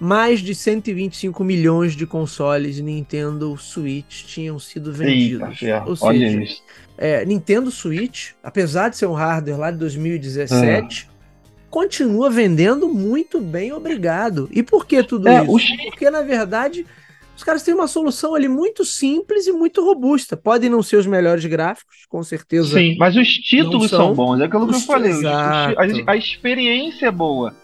mais de 125 milhões de consoles Nintendo Switch tinham sido vendidos. Eita, Ou seja, Olha isso. É, Nintendo Switch, apesar de ser um hardware lá de 2017, é. continua vendendo muito bem, obrigado. E por que tudo é, isso? Porque, na verdade, os caras têm uma solução ali muito simples e muito robusta. Podem não ser os melhores gráficos, com certeza. Sim, mas os títulos são. são. bons, é aquilo que eu falei. Os, os, a, a experiência é boa.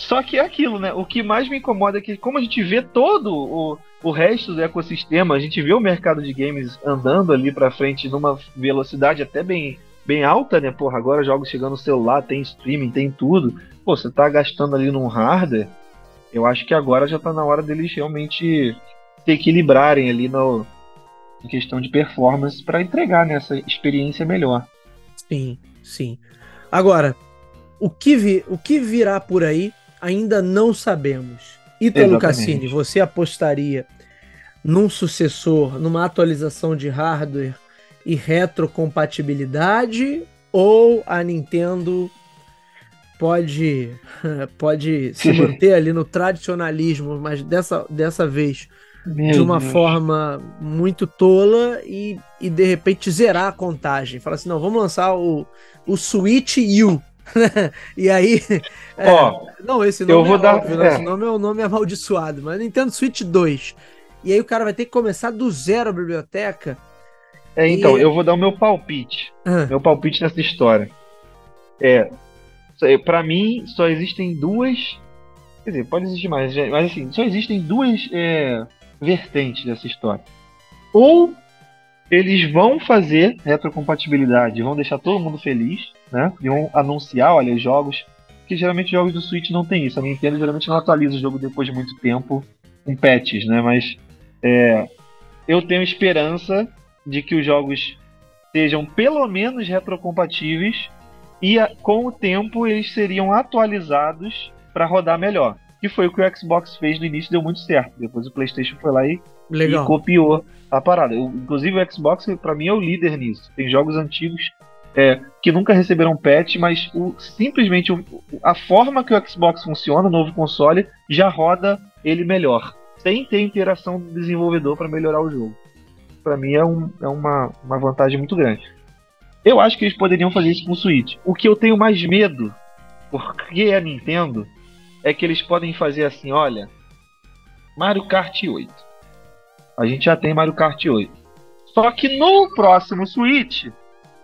Só que é aquilo, né? O que mais me incomoda é que, como a gente vê todo o, o resto do ecossistema, a gente vê o mercado de games andando ali para frente numa velocidade até bem, bem alta, né? Porra, agora jogos chegando no celular, tem streaming, tem tudo. Pô, você tá gastando ali num hardware. Eu acho que agora já tá na hora deles realmente se equilibrarem ali no, em questão de performance para entregar nessa né, experiência melhor. Sim, sim. Agora, o que, vi, o que virá por aí ainda não sabemos. Ítalo Cassini, você apostaria num sucessor, numa atualização de hardware e retrocompatibilidade ou a Nintendo pode pode se manter ali no tradicionalismo, mas dessa, dessa vez Meu de uma Deus. forma muito tola e, e de repente zerar a contagem. Fala assim, não, vamos lançar o, o Switch U. e aí. É, Ó, não, esse nome eu vou é dar, óbvio, né? é. esse nome é o nome amaldiçoado, mas Nintendo Switch 2. E aí o cara vai ter que começar do zero a biblioteca. É, então, e... eu vou dar o meu palpite. Ah. Meu palpite nessa história. É. para mim, só existem duas. Quer dizer, pode existir mais, mas assim, só existem duas é, vertentes dessa história. Ou eles vão fazer retrocompatibilidade, vão deixar todo mundo feliz, né? E vão anunciar, olha, jogos que geralmente jogos do Switch não tem isso. A Nintendo geralmente não atualiza o jogo depois de muito tempo com patches, né? Mas é, eu tenho esperança de que os jogos sejam pelo menos retrocompatíveis e com o tempo eles seriam atualizados para rodar melhor. Que foi o que o Xbox fez no início, deu muito certo. Depois o PlayStation foi lá e, e copiou a parada. Eu, inclusive o Xbox para mim é o líder nisso. Tem jogos antigos é, que nunca receberam patch, mas o, simplesmente o, a forma que o Xbox funciona, o novo console, já roda ele melhor, sem ter interação do desenvolvedor para melhorar o jogo. Para mim é, um, é uma, uma vantagem muito grande. Eu acho que eles poderiam fazer isso com o Switch. O que eu tenho mais medo, porque é a Nintendo, é que eles podem fazer assim: olha, Mario Kart 8. A gente já tem Mario Kart 8. Só que no próximo Switch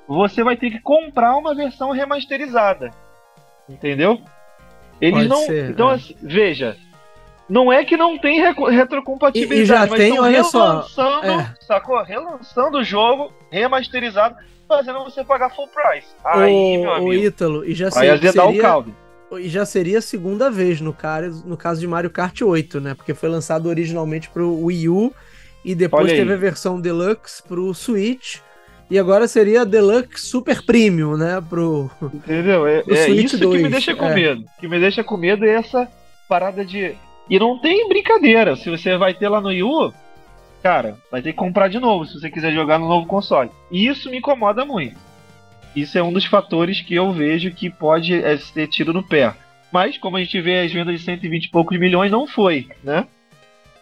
você vai ter que comprar uma versão remasterizada. Entendeu? Eles Pode não. Ser, então, é. assim, veja. Não é que não tem retrocompatibilidade, e, e já mas tem, olha relançando, só, é. sacou? Relançando o jogo remasterizado, fazendo você pagar full price. Aí, o, meu amigo. O Ítalo, e já seria, seria, o caldo. E já seria a segunda vez no, cara, no caso de Mario Kart 8, né? Porque foi lançado originalmente pro Wii U e depois teve a versão Deluxe pro Switch. E agora seria Deluxe Super Premium, né? Pro, Entendeu? É, pro é isso 2. que me deixa com é. medo. O que me deixa com medo é essa parada de. E não tem brincadeira. Se você vai ter lá no Yu, cara, vai ter que comprar de novo se você quiser jogar no novo console. E isso me incomoda muito. Isso é um dos fatores que eu vejo que pode é, ser tiro no pé. Mas, como a gente vê as vendas de 120 e poucos milhões, não foi, né?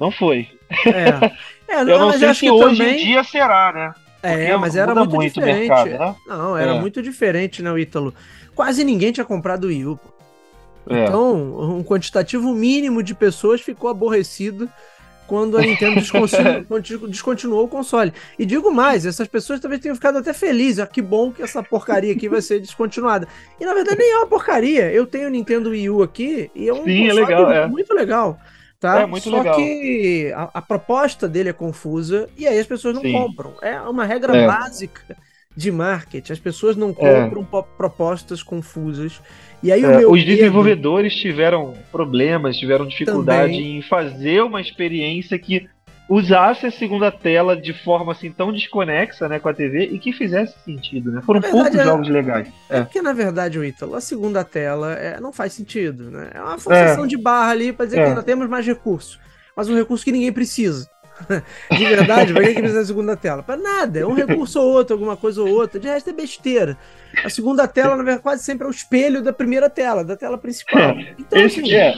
Não foi. É. é eu não sei se hoje também... em dia será, né? É, mas era muito, muito diferente. Mercado, né? Não, era é. muito diferente, né, Ítalo? Quase ninguém tinha comprado o Wii U. É. Então, um quantitativo mínimo de pessoas ficou aborrecido quando a Nintendo descontinuou, o console. E digo mais, essas pessoas talvez tenham ficado até felizes. Ah, que bom que essa porcaria aqui vai ser descontinuada. E na verdade nem é uma porcaria. Eu tenho o Nintendo Wii U aqui e é um Sim, é legal, é. muito legal. Tá? É muito Só legal. que a, a, proposta dele é confusa e aí as pessoas não Sim. compram. É uma regra é. básica de marketing. As pessoas não é. compram é. propostas confusas. E aí é, os desenvolvedores tiveram problemas, tiveram dificuldade Também. em fazer uma experiência que usasse a segunda tela de forma assim tão desconexa né, com a TV e que fizesse sentido, né? Foram verdade, poucos é... jogos legais. É. é. porque, na verdade, o Ítalo, a segunda tela é, não faz sentido, né? É uma forçação é. de barra ali para dizer que é. ainda temos mais recursos. Mas um recurso que ninguém precisa. De verdade, pra que precisa da segunda tela? Para nada, é um recurso ou outro, alguma coisa ou outra. De resto é besteira. A segunda tela, na verdade, quase sempre é o espelho da primeira tela, da tela principal. Então, esse, assim, é,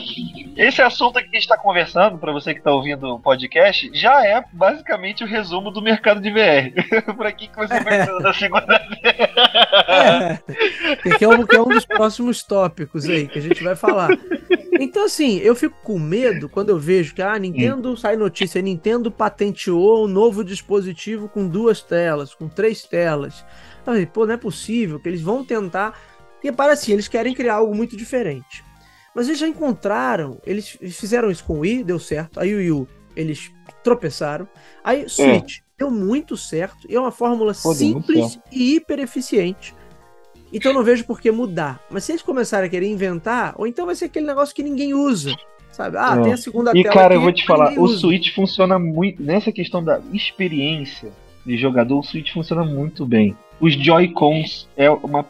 esse assunto que a gente está conversando, para você que está ouvindo o podcast, já é basicamente o resumo do mercado de VR. para que, que você precisa da segunda tela? É, que é, um, que é um dos próximos tópicos aí que a gente vai falar. Então, assim, eu fico com medo quando eu vejo que a ah, Nintendo hum. sai notícia, Nintendo patenteou um novo dispositivo com duas telas, com três telas. Aí, pô, não é possível que eles vão tentar. Porque parece assim, eles querem criar algo muito diferente. Mas eles já encontraram, eles fizeram isso com o Wii, deu certo. Aí o Wii U, eles tropeçaram. Aí. Switch, é. deu muito certo. E é uma fórmula pô, simples e hiper eficiente. Então não vejo por que mudar. Mas se eles começarem a querer inventar, ou então vai ser aquele negócio que ninguém usa. Sabe? Ah, é. tem a segunda e, tela. E cara, eu vou te falar, o. Switch funciona muito. Nessa questão da experiência de jogador, o Switch funciona muito bem. Os Joy-Cons é, uma,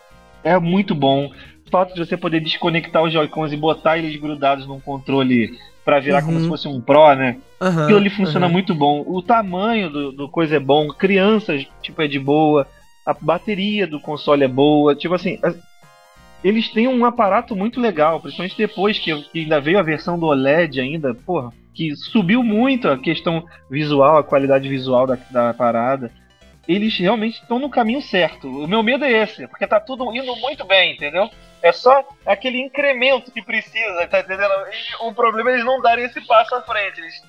é muito bom. O fato de você poder desconectar os Joy-Cons e botar eles grudados num controle para virar uhum. como se fosse um Pro, né? Uhum, Aquilo ali funciona uhum. muito bom. O tamanho do, do coisa é bom. Crianças, tipo, é de boa a bateria do console é boa, tipo assim, eles têm um aparato muito legal, principalmente depois que, que ainda veio a versão do OLED ainda, porra, que subiu muito a questão visual, a qualidade visual da, da parada. Eles realmente estão no caminho certo. O meu medo é esse, porque tá tudo indo muito bem, entendeu? É só aquele incremento que precisa, tá entendendo? E o problema é eles não darem esse passo à frente. Eles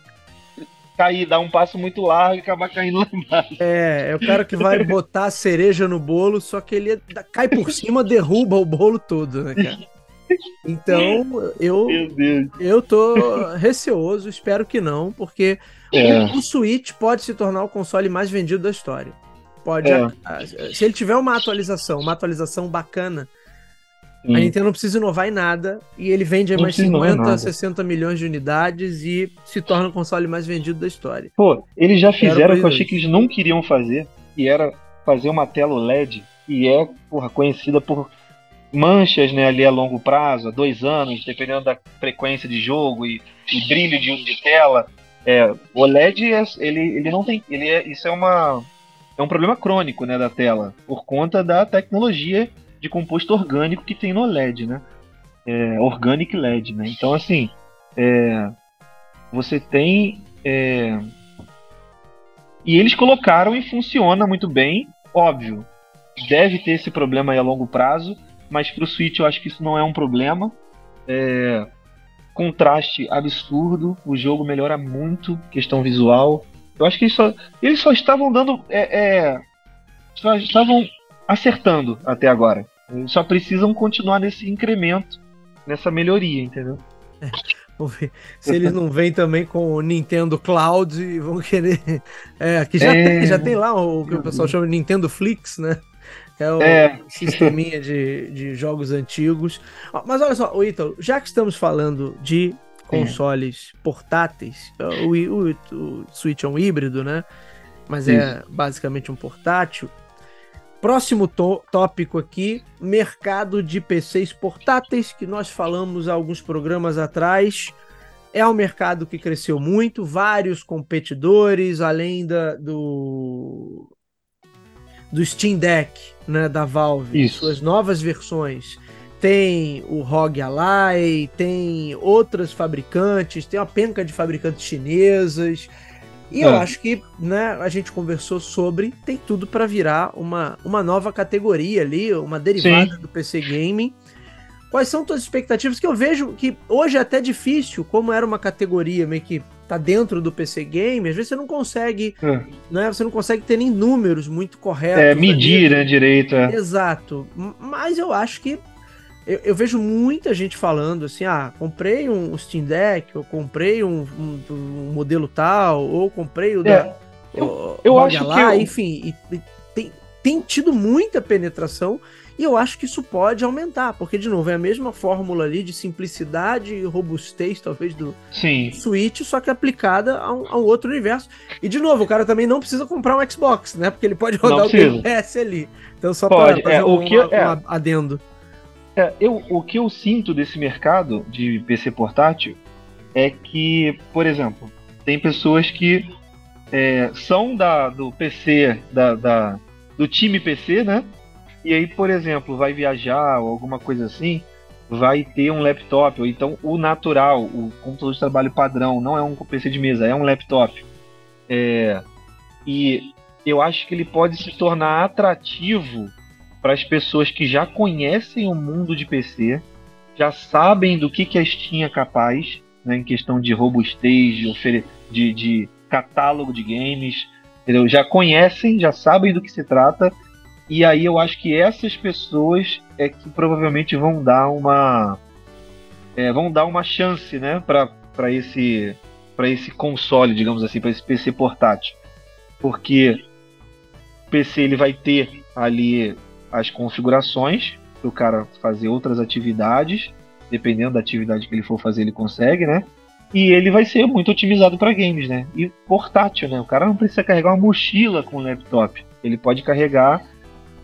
cair, dar um passo muito largo e acabar caindo lá embaixo. É, é o cara que vai botar a cereja no bolo, só que ele cai por cima, derruba o bolo todo, né, cara? Então, eu, eu tô receoso, espero que não, porque é. o Switch pode se tornar o console mais vendido da história. Pode. É. Se ele tiver uma atualização, uma atualização bacana, Sim. A Nintendo não precisa inovar em nada e ele vende mais 50, 60 milhões de unidades e se torna o console mais vendido da história. Pô, eles já fizeram o que eu achei que eles não queriam fazer, e era fazer uma tela LED, e é, porra, conhecida por manchas né, ali a longo prazo, a dois anos, dependendo da frequência de jogo e, e brilho de, de tela. É, o LED, é, ele, ele não tem. Ele é, isso é uma. É um problema crônico né, da tela, por conta da tecnologia de composto orgânico que tem no LED, né? É, organic LED, né? Então, assim, é, você tem. É, e eles colocaram e funciona muito bem, óbvio. Deve ter esse problema aí a longo prazo, mas para o Switch eu acho que isso não é um problema. É, contraste absurdo, o jogo melhora muito, questão visual. Eu acho que eles só, eles só estavam dando. É, é, só estavam acertando até agora. Eles só precisam continuar nesse incremento, nessa melhoria, entendeu? É, vamos ver se eles não vêm também com o Nintendo Cloud e vão querer. É, que já, é... tem, já tem lá o que o pessoal chama de Nintendo Flix, né? É o é. sisteminha de, de jogos antigos. Mas olha só, o Ítalo, já que estamos falando de consoles é. portáteis, o, o, o, Switch é um híbrido, né? Mas é é basicamente um portátil. Próximo tópico aqui: mercado de PCs portáteis, que nós falamos há alguns programas atrás. É um mercado que cresceu muito, vários competidores, além da, do, do Steam Deck né, da Valve, Isso. suas novas versões. Tem o ROG Ally, tem outras fabricantes, tem uma penca de fabricantes chinesas. E é. eu acho que, né, a gente conversou sobre, tem tudo para virar uma, uma nova categoria ali, uma derivada Sim. do PC Gaming. Quais são suas expectativas? Que eu vejo que hoje é até difícil, como era uma categoria meio que tá dentro do PC Game, às vezes você não consegue, é. né? Você não consegue ter nem números muito corretos. É, medir, né, direito. É. Exato. Mas eu acho que eu, eu, vejo muita gente falando assim: ah, comprei um Steam Deck, ou comprei um, um, um modelo tal, ou comprei o é, da. Eu, eu acho lá, que. Eu... Enfim, e, e tem, tem tido muita penetração. E eu acho que isso pode aumentar, porque, de novo, é a mesma fórmula ali de simplicidade e robustez, talvez, do Sim. Switch, só que aplicada a um, a um, outro universo. E, de novo, o cara também não precisa comprar um Xbox, né? Porque ele pode rodar o Game Pass ali. Então, só para fazer é, um, o que, uma, é. um adendo. É, eu, o que eu sinto desse mercado de PC portátil é que, por exemplo, tem pessoas que é, são da, do PC, da, da, do time PC, né? E aí, por exemplo, vai viajar ou alguma coisa assim, vai ter um laptop, ou então o natural, o computador de trabalho padrão, não é um PC de mesa, é um laptop. É, e eu acho que ele pode se tornar atrativo para as pessoas que já conhecem o mundo de PC, já sabem do que, que a Steam é capaz, né, em questão de robustez, de, de, de catálogo de games, entendeu? já conhecem, já sabem do que se trata, e aí eu acho que essas pessoas é que provavelmente vão dar uma é, vão dar uma chance, né, para esse para esse console, digamos assim, para esse PC portátil, porque o PC ele vai ter ali as configurações para o cara fazer outras atividades, dependendo da atividade que ele for fazer, ele consegue, né? E ele vai ser muito otimizado para games, né? E portátil, né? O cara não precisa carregar uma mochila com o laptop. Ele pode carregar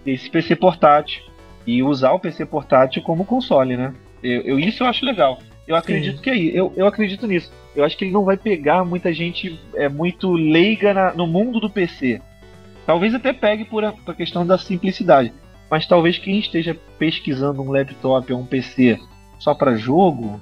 esse PC portátil e usar o PC portátil como console, né? Eu, eu isso eu acho legal. Eu acredito Sim. que é eu, eu acredito nisso. Eu acho que ele não vai pegar muita gente é muito leiga na, no mundo do PC. Talvez até pegue por a, por a questão da simplicidade. Mas talvez quem esteja pesquisando um laptop ou um PC só para jogo,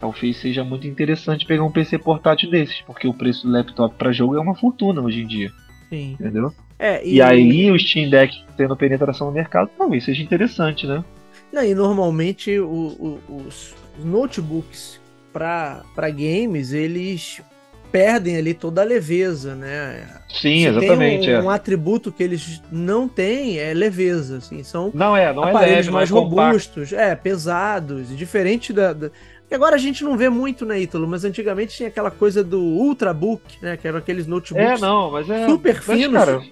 talvez seja muito interessante pegar um PC portátil desses, porque o preço do laptop para jogo é uma fortuna hoje em dia. Sim. Entendeu? É, e... e... aí o Steam Deck tendo penetração no mercado talvez seja interessante, né? E normalmente o, o, os notebooks para games, eles perdem ali toda a leveza, né? Sim, Você exatamente. Tem um, é. um, atributo que eles não têm é leveza, assim, são não é, não é é leve, mais robustos, é pesados, diferente da, da... agora a gente não vê muito, né, Ítalo? Mas antigamente tinha aquela coisa do ultrabook, né? Que eram aqueles notebooks é, não, mas é, super mas, finos. Cara,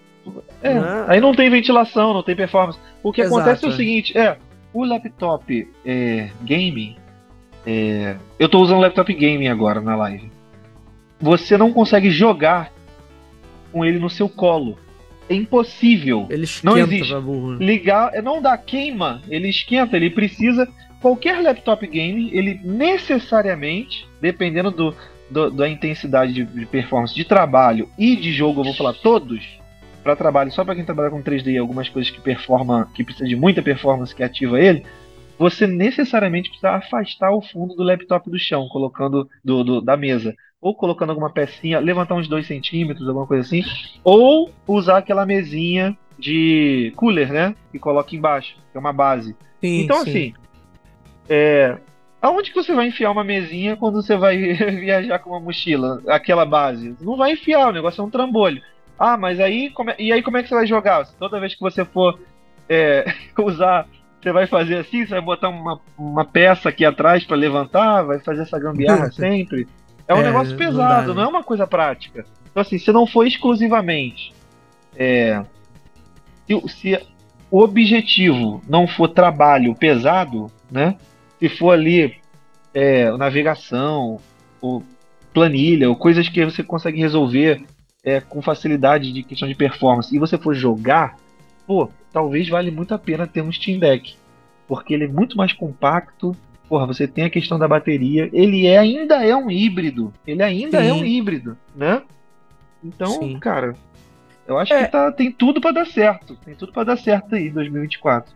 é, né? aí não tem ventilação, não tem performance. O que Exato, acontece é o seguinte, é o laptop é, gaming, é, eu estou usando laptop gaming agora na live você não consegue jogar com ele no seu colo. É impossível. Ele esquenta, não existe. Ligar, não dá queima, ele esquenta, ele precisa. Qualquer laptop game, ele necessariamente, dependendo do, do da intensidade de, de, performance de trabalho e de jogo, eu vou falar todos, para trabalho, só para quem trabalha com 3D, algumas coisas que performa, que precisa de muita performance que ativa ele, você necessariamente precisa afastar o fundo do laptop do chão, colocando do, do da mesa ou colocando alguma pecinha, levantar uns 2 centímetros, alguma coisa assim, ou usar aquela mesinha de cooler, né? Que coloca embaixo, que é uma base. Sim, então, sim. assim, é, aonde que você vai enfiar uma mesinha quando você vai viajar com uma mochila? Aquela base? Não vai enfiar, o negócio é um trambolho. Ah, mas aí, como e aí como é que você vai jogar? Toda vez que você for é, usar, você vai fazer assim, você vai botar uma, uma peça aqui atrás para levantar, vai fazer essa gambiarra sempre. É um é, negócio pesado, não, não, é uma coisa prática. Então, assim, se não for exclusivamente. É, se, se o objetivo não for trabalho pesado, né? Se for ali é, navegação, ou planilha, ou coisas que você consegue resolver é, com facilidade de questão de performance, e você for jogar, pô, talvez vale muito a pena ter um Steam Deck. Porque ele é muito mais compacto, porra, você tem a questão da bateria. Ele é, ainda é um híbrido. Ele ainda Sim. é um híbrido, né? Então, Sim. cara, eu acho é. que tá, tem tudo para dar certo. Tem tudo para dar certo aí em 2024.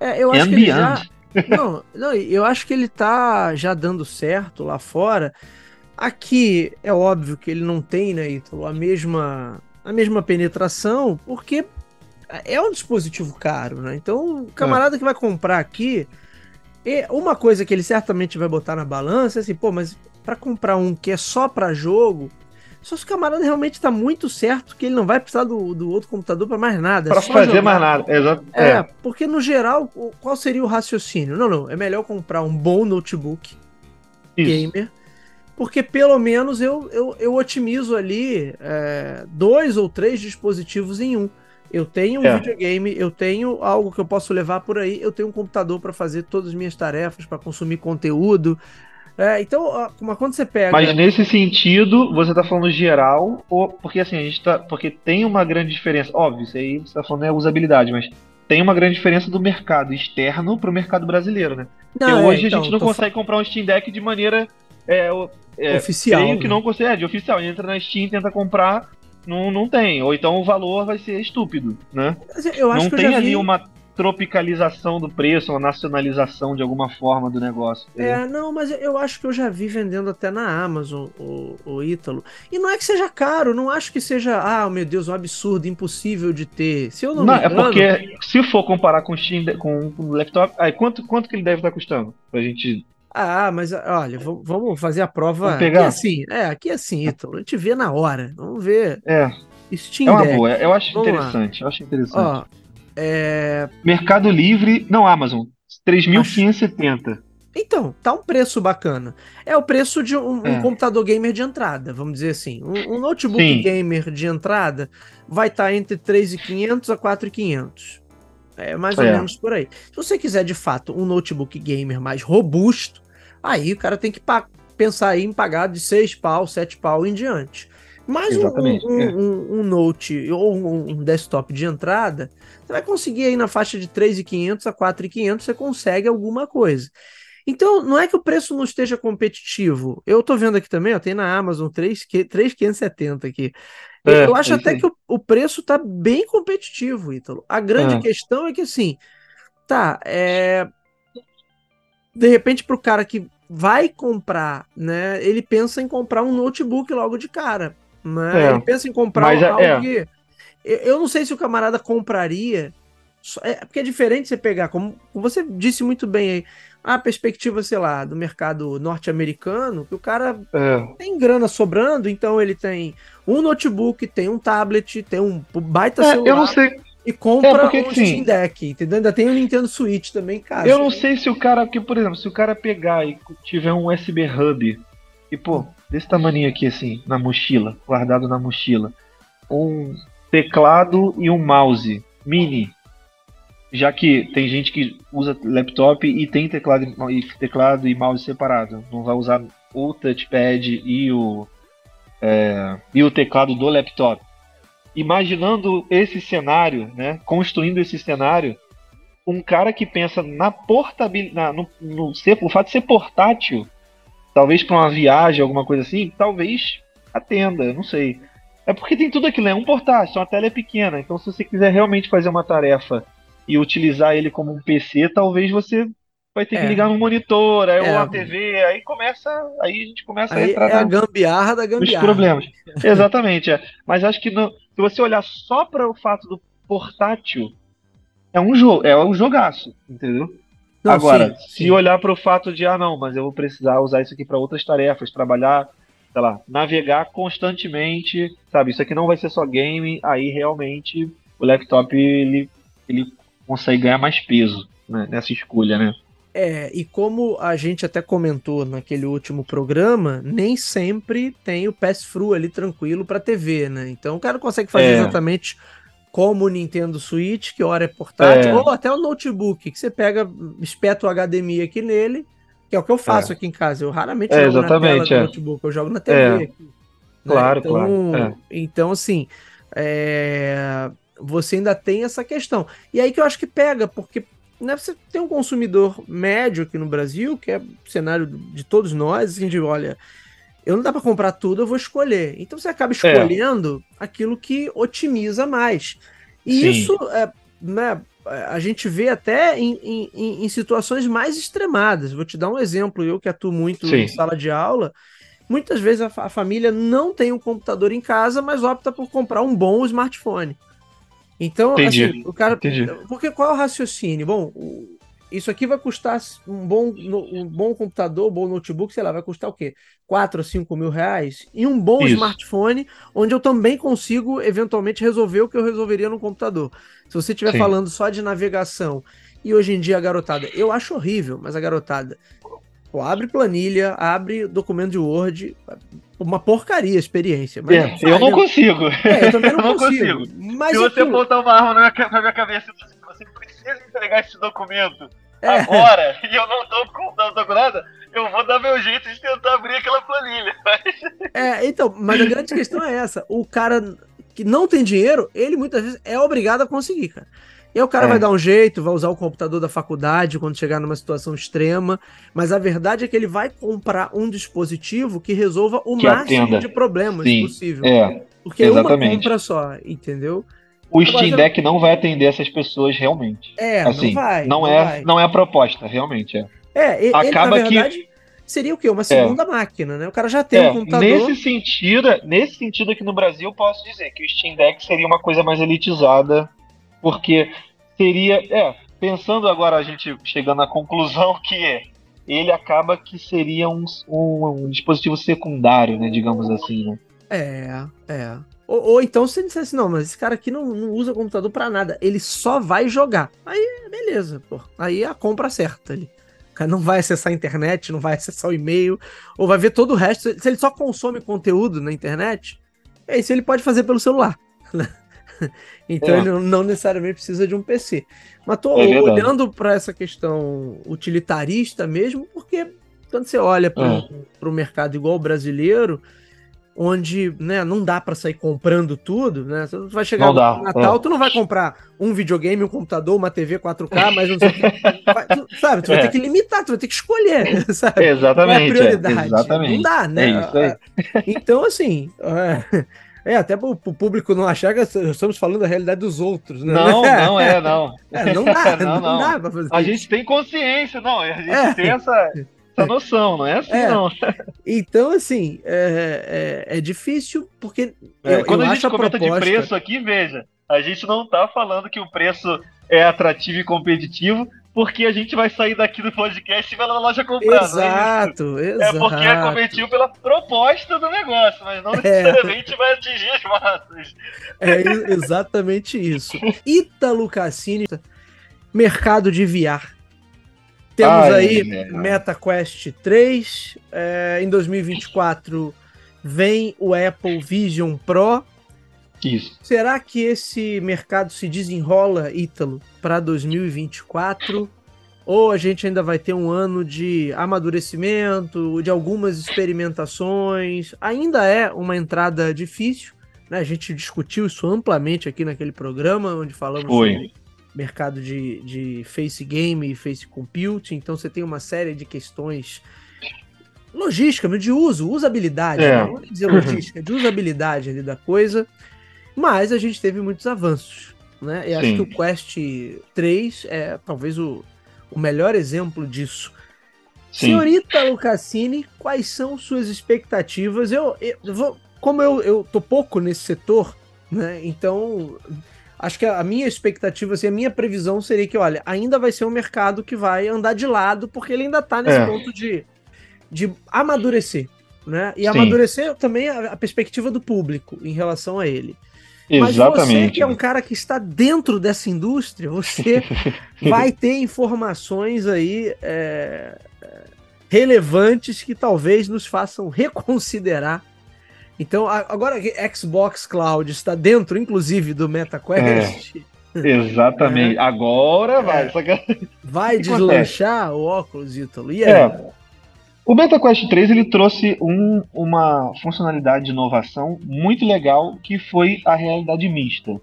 É, eu acho que ele já... não, não, eu acho que ele tá já dando certo lá fora. Aqui é óbvio que ele não tem, né, Ítalo, a mesma a mesma penetração, porque é um dispositivo caro, né? Então, o camarada é. que vai comprar aqui, e uma coisa que ele certamente vai botar na balança é assim, pô, mas para comprar um que é só para jogo, só se o camarada realmente está muito certo que ele não vai precisar do, do outro computador para mais nada. É para fazer jogar. mais nada, exato. É, é, porque no geral, qual seria o raciocínio? Não, não, é melhor comprar um bom notebook Isso. gamer, porque pelo menos eu, eu, eu otimizo ali é, dois ou três dispositivos em um. Eu tenho um é. videogame, eu tenho algo que eu posso levar por aí, eu tenho um computador para fazer todas as minhas tarefas, para consumir conteúdo. É, então, mas quando você pega. Mas nesse sentido, você está falando geral, ou porque assim, a gente tá. Porque tem uma grande diferença. Óbvio, isso aí você está falando é usabilidade, mas tem uma grande diferença do mercado externo para o mercado brasileiro, né? Não, porque é, hoje então, a gente não consegue comprar um Steam Deck de maneira. É, é, oficial. Né? que não consegue, é, de oficial. Entra na Steam, tenta comprar, não, não tem. Ou então o valor vai ser estúpido, né? Não tem ali vi... uma tropicalização do preço, uma nacionalização de alguma forma do negócio. É, não, mas eu acho que eu já vi vendendo até na Amazon o, o Ítalo. E não é que seja caro, não acho que seja, ah, meu Deus, um absurdo, impossível de ter. Se eu não, Não, me é engano, porque se for comparar com o Steam, com, com o laptop, aí quanto, quanto que ele deve estar custando? Pra gente. Ah, mas olha, vamos fazer a prova. Pegar? Aqui é assim, é, aqui é assim, Ítalo. A gente vê na hora. Vamos ver. É, Steam é uma Deck. boa. Eu acho Vamos lá. interessante. Eu acho interessante. Ó, é, Mercado Livre, não, Amazon, 3.570. Então, tá um preço bacana. É o preço de um, um É. computador gamer de entrada, vamos dizer assim. Um, um notebook Sim. gamer de entrada vai estar entre 3.500 a 4.500. É mais ou É. menos por aí. Se você quiser, de fato, um notebook gamer mais robusto, aí o cara tem que pensar em pagar de 6 pau, 7 pau em diante. Mas um, um, é. um- um Note ou um, desktop de entrada, você vai conseguir aí na faixa de 3.500 a 4.500, você consegue alguma coisa. Então, não é que o preço não esteja competitivo. Eu tô vendo aqui também, ó, tem na Amazon 3, que- 3,570 aqui. Eu- É, eu acho é até que o, o preço tá bem competitivo, Ítalo. A grande É. questão é que, assim, tá, é... De repente, pro cara que vai comprar, né, ele pensa em comprar um notebook logo de cara, né? É. Ele pensa em comprar Mas é- algo é. que... Eu não sei se o camarada compraria... porque é diferente você pegar, como como você disse muito bem aí, a perspectiva, sei lá, do mercado norte-americano, que o cara É. tem grana sobrando, então ele tem um notebook, tem um tablet, tem um baita É, celular eu não sei. e compra É, porque, um assim, Steam Deck, entendeu? Ainda tem o Nintendo Switch também em casa. Eu não sei se o cara, que por exemplo, se o cara pegar e tiver um USB hub e pô, desse tamanho aqui assim, na mochila, guardado na mochila, um teclado e um mouse mini, já que tem gente que usa laptop e tem teclado e, teclado e mouse separado, não vai usar o touchpad e o é, e o teclado do laptop. Imaginando esse cenário, né, construindo esse cenário, um cara que pensa na portabilidade, no, no ser, o fato de ser portátil, talvez para uma viagem, alguma coisa assim, talvez atenda, não sei. É porque tem tudo aquilo, é um portátil, a tela é pequena, então se você quiser realmente fazer uma tarefa e utilizar ele como um PC, talvez você vai ter que É. ligar no monitor, aí, É. ou a TV, aí começa, aí a gente começa a Aí entrar é a na- gambiarra da os gambiarra. problemas. Exatamente, é. Mas acho que não- se você olhar só para o fato do portátil, é um jogo, é um jogaço, entendeu? Não, Agora, sim, se sim. olhar para o fato de, ah, não, mas eu vou precisar usar isso aqui para outras tarefas, trabalhar, sei lá, navegar constantemente, sabe? Isso aqui não vai ser só game, aí realmente o laptop ele, ele consegue ganhar mais peso né, nessa escolha, né? É, e como a gente até comentou naquele último programa, nem sempre tem o pass-through ali tranquilo para TV, né? Então o cara consegue fazer É. exatamente como o Nintendo Switch, que hora é portátil, É. ou até o notebook, que você pega, espeta o HDMI aqui nele, que é o que eu faço aqui em casa. Eu raramente É, jogo na tela do é. notebook, eu jogo na TV. É. aqui, né? Claro, então, claro, é. Então, assim, é, você ainda tem essa questão. E aí que eu acho que pega, porque né, você tem um consumidor médio aqui no Brasil, que é o cenário de todos nós, assim, de olha, eu não dá para comprar tudo, eu vou escolher. Então você acaba escolhendo aquilo que otimiza mais. E Sim. isso, é, né, a gente vê até em, em- em- situações mais extremadas. Vou te dar um exemplo, eu que atuo muito Sim. em sala de aula, muitas vezes a, a família não tem um computador em casa, mas opta por comprar um bom smartphone. Então, Entendi. assim, o cara. Entendi. Porque qual é o raciocínio? Bom, isso aqui vai custar um bom, um bom computador, um bom notebook, sei lá, vai custar o quê? 4 ou 5 mil reais? E um bom Isso. smartphone, onde eu também consigo eventualmente resolver o que eu resolveria no computador. Se você estiver falando só de navegação, e hoje em dia a garotada, eu acho horrível, mas a garotada pô, abre planilha, abre documento de Word, uma porcaria a experiência. Mas É, eu não consigo. É, eu também não, eu não consigo. consigo. Mas Se você aquilo- botar uma arma na minha, na minha cabeça e você, precisa entregar esse documento É. agora e eu não tô, com, não tô com nada, eu vou dar meu jeito de tentar abrir aquela planilha. É, então, mas a grande questão é essa. O cara que não tem dinheiro, ele muitas vezes é obrigado a conseguir, cara. E aí o cara É. vai dar um jeito, vai usar o computador da faculdade quando chegar numa situação extrema, mas a verdade é que ele vai comprar um dispositivo que resolva o Que máximo atenda. de problemas Sim, possível. É, Porque Exatamente. é uma compra só, entendeu? O Steam Deck não vai atender essas pessoas realmente. É, assim, não vai. Não, não é, vai. não é a proposta, realmente é. É, ele, Acaba na verdade, que seria o quê? Uma segunda é. máquina, né? O cara já tem é, um computador. Nesse sentido, nesse sentido aqui no Brasil, eu posso dizer que o Steam Deck seria uma coisa mais elitizada, porque seria, é, pensando agora a gente chegando à conclusão que ele acaba que seria um, um, um dispositivo secundário, né, digamos assim, né? É, é. Ou, ou, então se ele dissesse, não, mas esse cara aqui não, não usa computador para nada, ele só vai jogar. Aí, beleza, pô. Aí a compra certa ali. O cara não vai acessar a internet, não vai acessar o e-mail, ou vai ver todo o resto. Se ele só consome conteúdo na internet, é isso ele pode fazer pelo celular. Então é. ele não necessariamente precisa de um PC. Mas tô é olhando para essa questão utilitarista mesmo, porque quando você olha para o é. mercado igual o brasileiro, onde né, não dá para sair comprando tudo, né? Você vai chegar não no Natal, é. tu não vai comprar um videogame, um computador, uma TV 4K, mas não sei o que. Vai, tu, sabe, tu é. vai ter que limitar, tu vai ter que escolher, sabe? Exatamente. Qual é a prioridade? É, exatamente. Não dá, né? É então, assim. É, é, até para o público não achar que estamos falando da realidade dos outros, né? Não, não é, não. É, não dá, não, não, não. dá pra fazer A gente tem consciência, não, a gente é. tem essa, essa noção, não é assim, é. não. Então, assim, é, é, é difícil, porque. É, eu, quando eu a gente comenta proposta... de preço aqui, veja, a gente não está falando que o preço é atrativo e competitivo, porque a gente vai sair daqui do podcast e vai lá na loja comprar. Exato, é exato. É porque é competitivo pela proposta do negócio, mas não é. necessariamente é. vai atingir as massas. É exatamente isso. Ítalo Cassini, mercado de VR. Temos Ai, aí é. MetaQuest 3. É, em 2024 vem o Apple Vision Pro. Isso. Será que esse mercado se desenrola, Ítalo, para 2024? Ou a gente ainda vai ter um ano de amadurecimento, de algumas experimentações? Ainda é uma entrada difícil, né? A gente discutiu isso amplamente aqui naquele programa, onde falamos Foi. sobre mercado de, de face game e face compute, então você tem uma série de questões logística, de uso, usabilidade, é. não vou dizer logística, de usabilidade ali da coisa, mas a gente teve muitos avanços, né? E acho que o Quest 3 é talvez o, o melhor exemplo disso. Sim. Senhorita Lucassini, quais são suas expectativas? Eu, eu vou, como eu, eu tô pouco nesse setor, né? Então acho que a minha expectativa, assim, a minha previsão seria que, olha, ainda vai ser um mercado que vai andar de lado, porque ele ainda está nesse é. ponto de, de amadurecer, né? E Sim. amadurecer também a, a, perspectiva do público em relação a ele. Exatamente. Mas você que é um cara que está dentro dessa indústria, você vai ter informações aí é, é relevantes que talvez nos façam reconsiderar então, agora que Xbox Cloud está dentro, inclusive, do MetaQuest. É, exatamente. É. Agora vai. É. Vai deslanchar o óculos, Ítalo. E aí? É. O MetaQuest 3 ele trouxe um, uma funcionalidade de inovação muito legal que foi a realidade mista.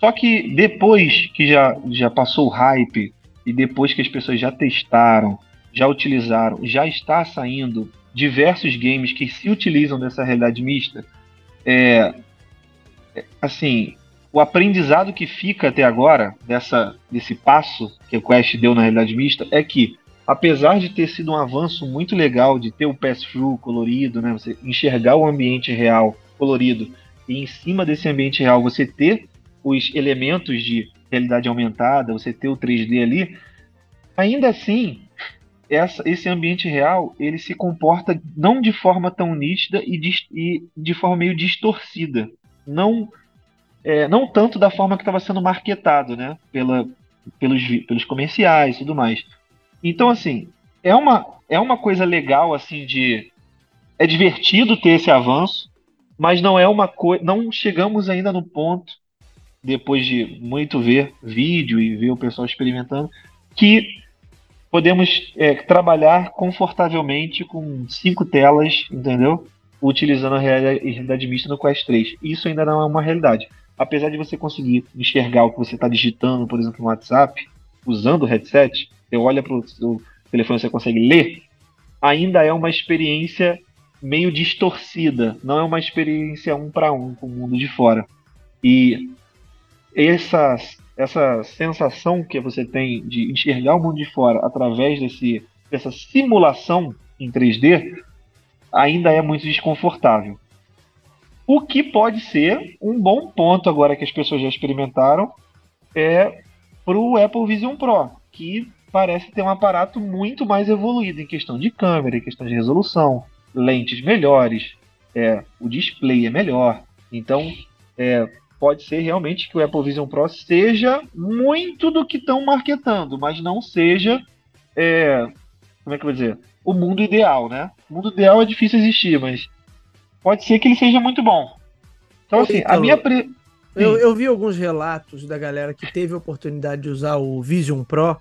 Só que depois que já, já passou o hype e depois que as pessoas já testaram, já utilizaram, já está saindo diversos games que se utilizam dessa realidade mista, é, assim, o aprendizado que fica até agora dessa, desse passo que o Quest deu na realidade mista é que, apesar de ter sido um avanço muito legal de ter o pass-through colorido, né, você enxergar o ambiente real colorido e em cima desse ambiente real você ter os elementos de realidade aumentada, você ter o 3D ali, ainda assim essa, esse ambiente real ele se comporta não de forma tão nítida e de, e de forma meio distorcida. Não, é, não tanto da forma que estava sendo marketado, né? Pela, pelos, pelos comerciais e tudo mais. Então, assim, é uma, é uma coisa legal, assim, de. É divertido ter esse avanço, mas não é uma coisa. Não chegamos ainda no ponto, depois de muito ver vídeo e ver o pessoal experimentando, que podemos é, trabalhar confortavelmente com cinco telas, entendeu? Utilizando a realidade mista no Quest 3. Isso ainda não é uma realidade. Apesar de você conseguir enxergar o que você está digitando, por exemplo, no WhatsApp, usando o headset, você olha para o telefone você consegue ler, ainda é uma experiência meio distorcida, não é uma experiência um para um com o mundo de fora. E essa, essa sensação que você tem de enxergar o mundo de fora através desse, dessa simulação em 3D ainda é muito desconfortável. O que pode ser um bom ponto agora que as pessoas já experimentaram é para o Apple Vision Pro, que parece ter um aparato muito mais evoluído em questão de câmera, em questão de resolução, lentes melhores, é, o display é melhor. Então, é, pode ser realmente que o Apple Vision Pro seja muito do que estão marketando, mas não seja, é, como é que eu vou dizer, o mundo ideal, né? O mundo ideal é difícil existir, mas pode ser que ele seja muito bom. Então, assim, a minha. Pre... Eu, eu, vi alguns relatos da galera que teve a oportunidade de usar o Vision Pro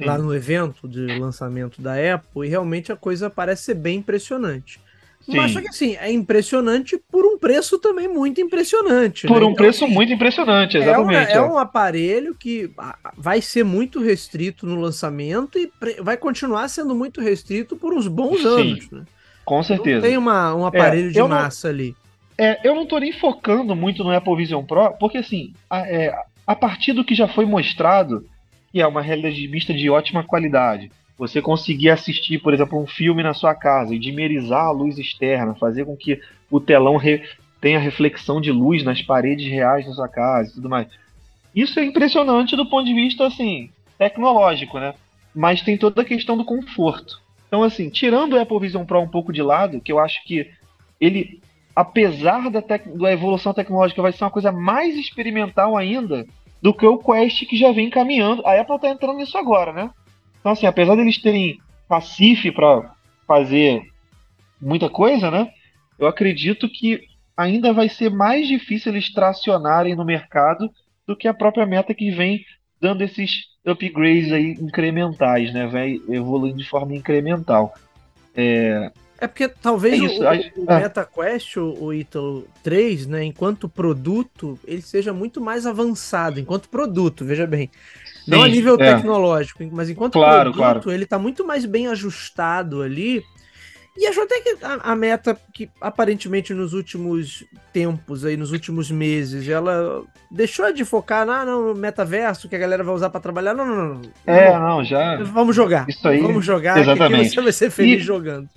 Sim. lá no evento de lançamento da Apple e realmente a coisa parece ser bem impressionante. Sim. Mas só que assim, é impressionante por um preço também muito impressionante. Por né? um então, preço assim, muito impressionante, exatamente. É, é, um aparelho que vai ser muito restrito no lançamento e vai continuar sendo muito restrito por uns bons Sim, anos. Né? Com certeza. Não tem uma, um aparelho é, de massa não, ali. É, eu não tô nem focando muito no Apple Vision Pro, porque assim, a, é, a partir do que já foi mostrado, que é uma realidade mista de ótima qualidade, você conseguir assistir, por exemplo, um filme na sua casa e dimerizar a luz externa, fazer com que o telão re tenha reflexão de luz nas paredes reais da sua casa e tudo mais. Isso é impressionante do ponto de vista assim tecnológico, né? Mas tem toda a questão do conforto. Então, assim, tirando o Apple Vision Pro um pouco de lado, que eu acho que ele, apesar da, da evolução tecnológica, vai ser uma coisa mais experimental ainda do que o Quest que já vem caminhando. A Apple está entrando nisso agora, né? Então, assim, apesar deles terem pacife para fazer muita coisa, né? Eu acredito que ainda vai ser mais difícil eles tracionarem no mercado do que a própria meta que vem dando esses upgrades aí incrementais, né? Vai evoluindo de forma incremental. É, é porque talvez é isso, o, a, o ah. MetaQuest, o, o Ítalo 3, né, enquanto produto, ele seja muito mais avançado, enquanto produto, veja bem. Sim, não a nível é. tecnológico, mas enquanto claro, produto, claro. ele está muito mais bem ajustado ali. E acho até que a, a, meta, que aparentemente nos últimos tempos, aí, nos últimos meses, ela deixou de focar na, no metaverso que a galera vai usar para trabalhar. Não, não, não. É, não, já. Vamos jogar. Isso aí. Vamos jogar, exatamente. você vai ser feliz e, jogando.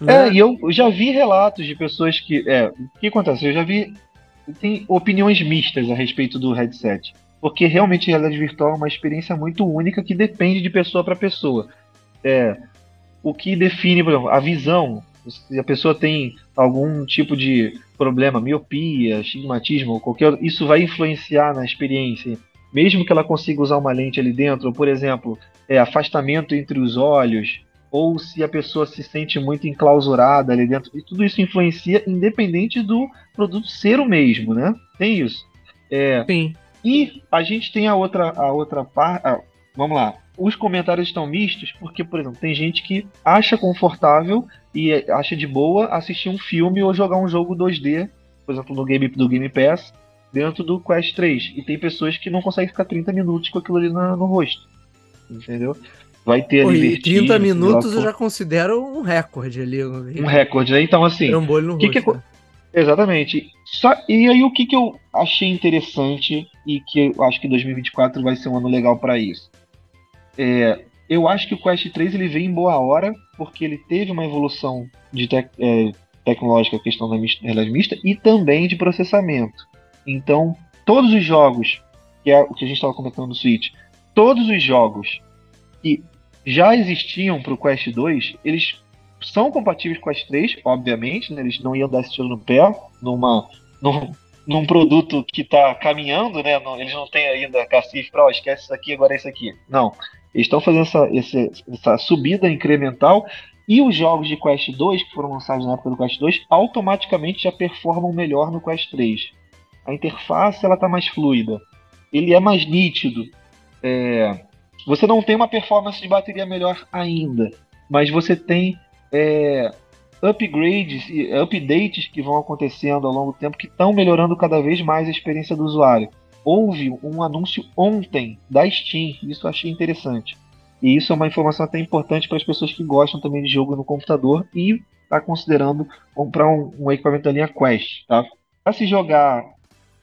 Né? É, e eu já vi relatos de pessoas que. É, o que acontece? Eu já vi. Tem opiniões mistas a respeito do headset porque realmente a realidade virtual é uma experiência muito única que depende de pessoa para pessoa. É, o que define, por exemplo, a visão, se a pessoa tem algum tipo de problema, miopia, estigmatismo ou qualquer isso vai influenciar na experiência. Mesmo que ela consiga usar uma lente ali dentro, ou, por exemplo, é, afastamento entre os olhos, ou se a pessoa se sente muito enclausurada ali dentro, e tudo isso influencia independente do produto ser o mesmo, né? Tem isso. É, Sim. E a gente tem a outra, a outra parte. Ah, vamos lá. Os comentários estão mistos porque, por exemplo, tem gente que acha confortável e acha de boa assistir um filme ou jogar um jogo 2D, por exemplo, no game do Game Pass, dentro do Quest 3. E tem pessoas que não conseguem ficar 30 minutos com aquilo ali no, no rosto. Entendeu? Vai ter ali. 30 minutos eu já considero um recorde ali. Um recorde, né? Então, assim. Um que rosto, que, né? Exatamente. Só, e aí o que, que eu achei interessante e que eu acho que 2024 vai ser um ano legal para isso. É, eu acho que o Quest 3 ele veio em boa hora porque ele teve uma evolução de é, tecnológica, questão da realidade mista e também de processamento. Então, todos os jogos, que é o que a gente estava comentando no Switch, todos os jogos que já existiam para o Quest 2, eles são compatíveis com as três, obviamente, né? Eles não iam dar esse tiro no pé numa, num, num produto que está caminhando, né? Não, eles não têm ainda cacife para, oh, esquece isso aqui, agora é isso aqui. Não. Eles estão fazendo essa, esse, essa subida incremental e os jogos de Quest 2, que foram lançados na época do Quest 2, automaticamente já performam melhor no Quest 3. A interface ela está mais fluida. Ele é mais nítido. É... Você não tem uma performance de bateria melhor ainda, mas você tem é, upgrades e updates que vão acontecendo ao longo do tempo que estão melhorando cada vez mais a experiência do usuário. Houve um anúncio ontem da Steam, isso eu achei interessante. E isso é uma informação até importante para as pessoas que gostam também de jogo no computador e está considerando comprar um, um, equipamento da linha Quest. Tá? Para se jogar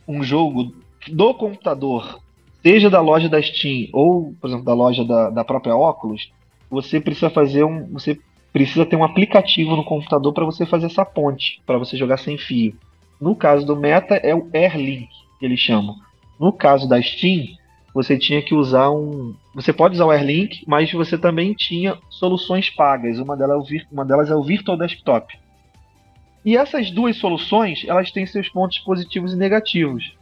um jogo do computador, seja da loja da Steam ou, por exemplo, da loja da, da própria Oculus, você precisa fazer um. Você precisa ter um aplicativo no computador para você fazer essa ponte, para você jogar sem fio. No caso do Meta é o AirLink, que eles chamam. No caso da Steam, você tinha que usar um. Você pode usar o AirLink, mas você também tinha soluções pagas. Uma delas, é o, uma delas é o Virtual Desktop. E essas duas soluções, elas têm seus pontos positivos e negativos.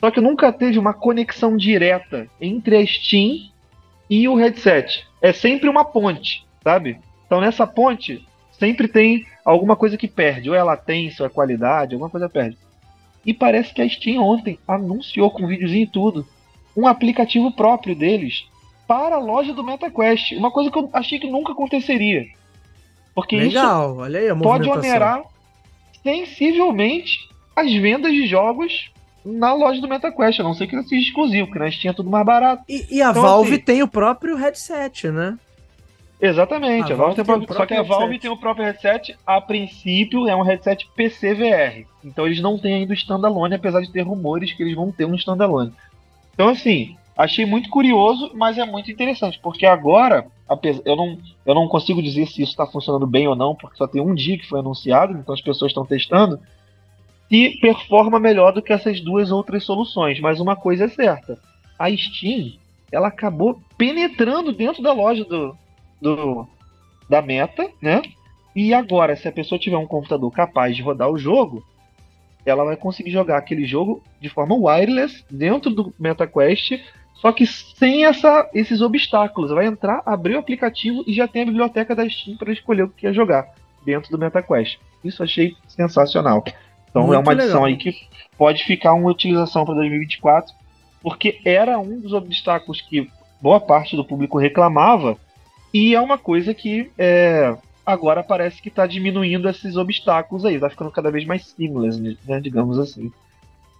Só que nunca teve uma conexão direta entre a Steam e o headset. É sempre uma ponte, sabe? Então nessa ponte sempre tem alguma coisa que perde, ou é latência, ou é qualidade, alguma coisa perde. E parece que a Steam ontem anunciou com videozinho e tudo um aplicativo próprio deles para a loja do MetaQuest. Uma coisa que eu achei que nunca aconteceria. Porque Legal, isso olha aí a pode onerar sensivelmente as vendas de jogos na loja do MetaQuest, a não ser que ele seja exclusivo, porque na Steam é tudo mais barato. E, e a então, Valve assim, tem o próprio headset, né? Exatamente, a, a Valve, tem, tem só que a Valve headset. tem o próprio headset, a princípio é um headset PC VR. Então eles não têm ainda o standalone, apesar de ter rumores que eles vão ter um standalone. Então assim, achei muito curioso, mas é muito interessante, porque agora, eu não, eu não consigo dizer se isso está funcionando bem ou não, porque só tem um dia que foi anunciado, então as pessoas estão testando, e performa melhor do que essas duas outras soluções. Mas uma coisa é certa, a Steam, ela acabou penetrando dentro da loja do, do, da meta, né? E agora, se a pessoa tiver um computador capaz de rodar o jogo, ela vai conseguir jogar aquele jogo de forma wireless dentro do MetaQuest, só que sem essa, esses obstáculos. Vai entrar, abrir o aplicativo e já tem a biblioteca da Steam para escolher o que quer jogar dentro do MetaQuest. Isso achei sensacional. Então Muito é uma adição legal. aí que pode ficar uma utilização para 2024, porque era um dos obstáculos que boa parte do público reclamava e é uma coisa que é, agora parece que está diminuindo esses obstáculos aí, está ficando cada vez mais seamless, né, digamos assim.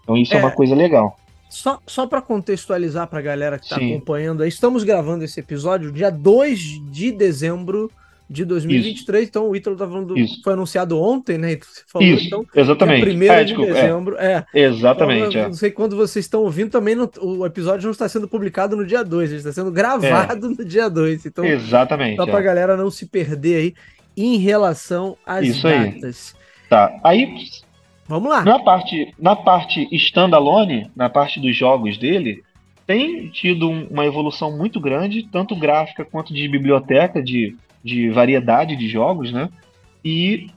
Então isso é, é uma coisa legal. Só, só para contextualizar para a galera que está acompanhando aí, estamos gravando esse episódio dia 2 de dezembro de 2023. Isso. Então o Ítalo tá falando, do, foi anunciado ontem, né? Falou, Isso, então, exatamente. Primeiro é, de é. dezembro. É. é. Exatamente. Então, é. Não sei quando vocês estão ouvindo, também no, o episódio não está sendo publicado no dia 2, ele está sendo gravado é. no dia 2. Então, exatamente. Só para a galera não se perder aí em relação às Isso datas. Aí. Tá. Aí. Vamos lá. Na parte, na parte standalone, na parte dos jogos dele, tem tido uma evolução muito grande, tanto gráfica quanto de biblioteca, de de variedade de jogos, né? E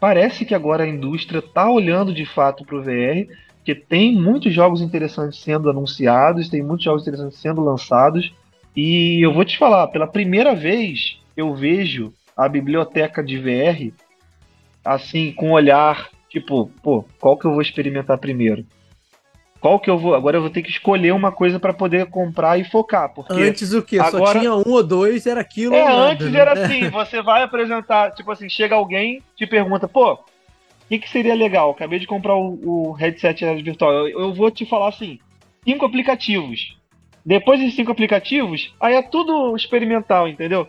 parece que agora a indústria está olhando de fato para o VR, que tem muitos jogos interessantes sendo anunciados, tem muitos jogos interessantes sendo lançados. E eu vou te falar, pela primeira vez eu vejo a biblioteca de VR assim, com um olhar tipo, pô, qual que eu vou experimentar primeiro? Qual que eu vou. Agora eu vou ter que escolher uma coisa para poder comprar e focar. Porque antes o quê? Agora... Só tinha um ou dois, era aquilo. É, antes né? era assim: você vai apresentar, tipo assim, chega alguém, te pergunta, pô, o que, que seria legal? Acabei de comprar o, o headset virtual. Eu, eu vou te falar assim: cinco aplicativos. Depois desses cinco aplicativos, aí é tudo experimental, entendeu?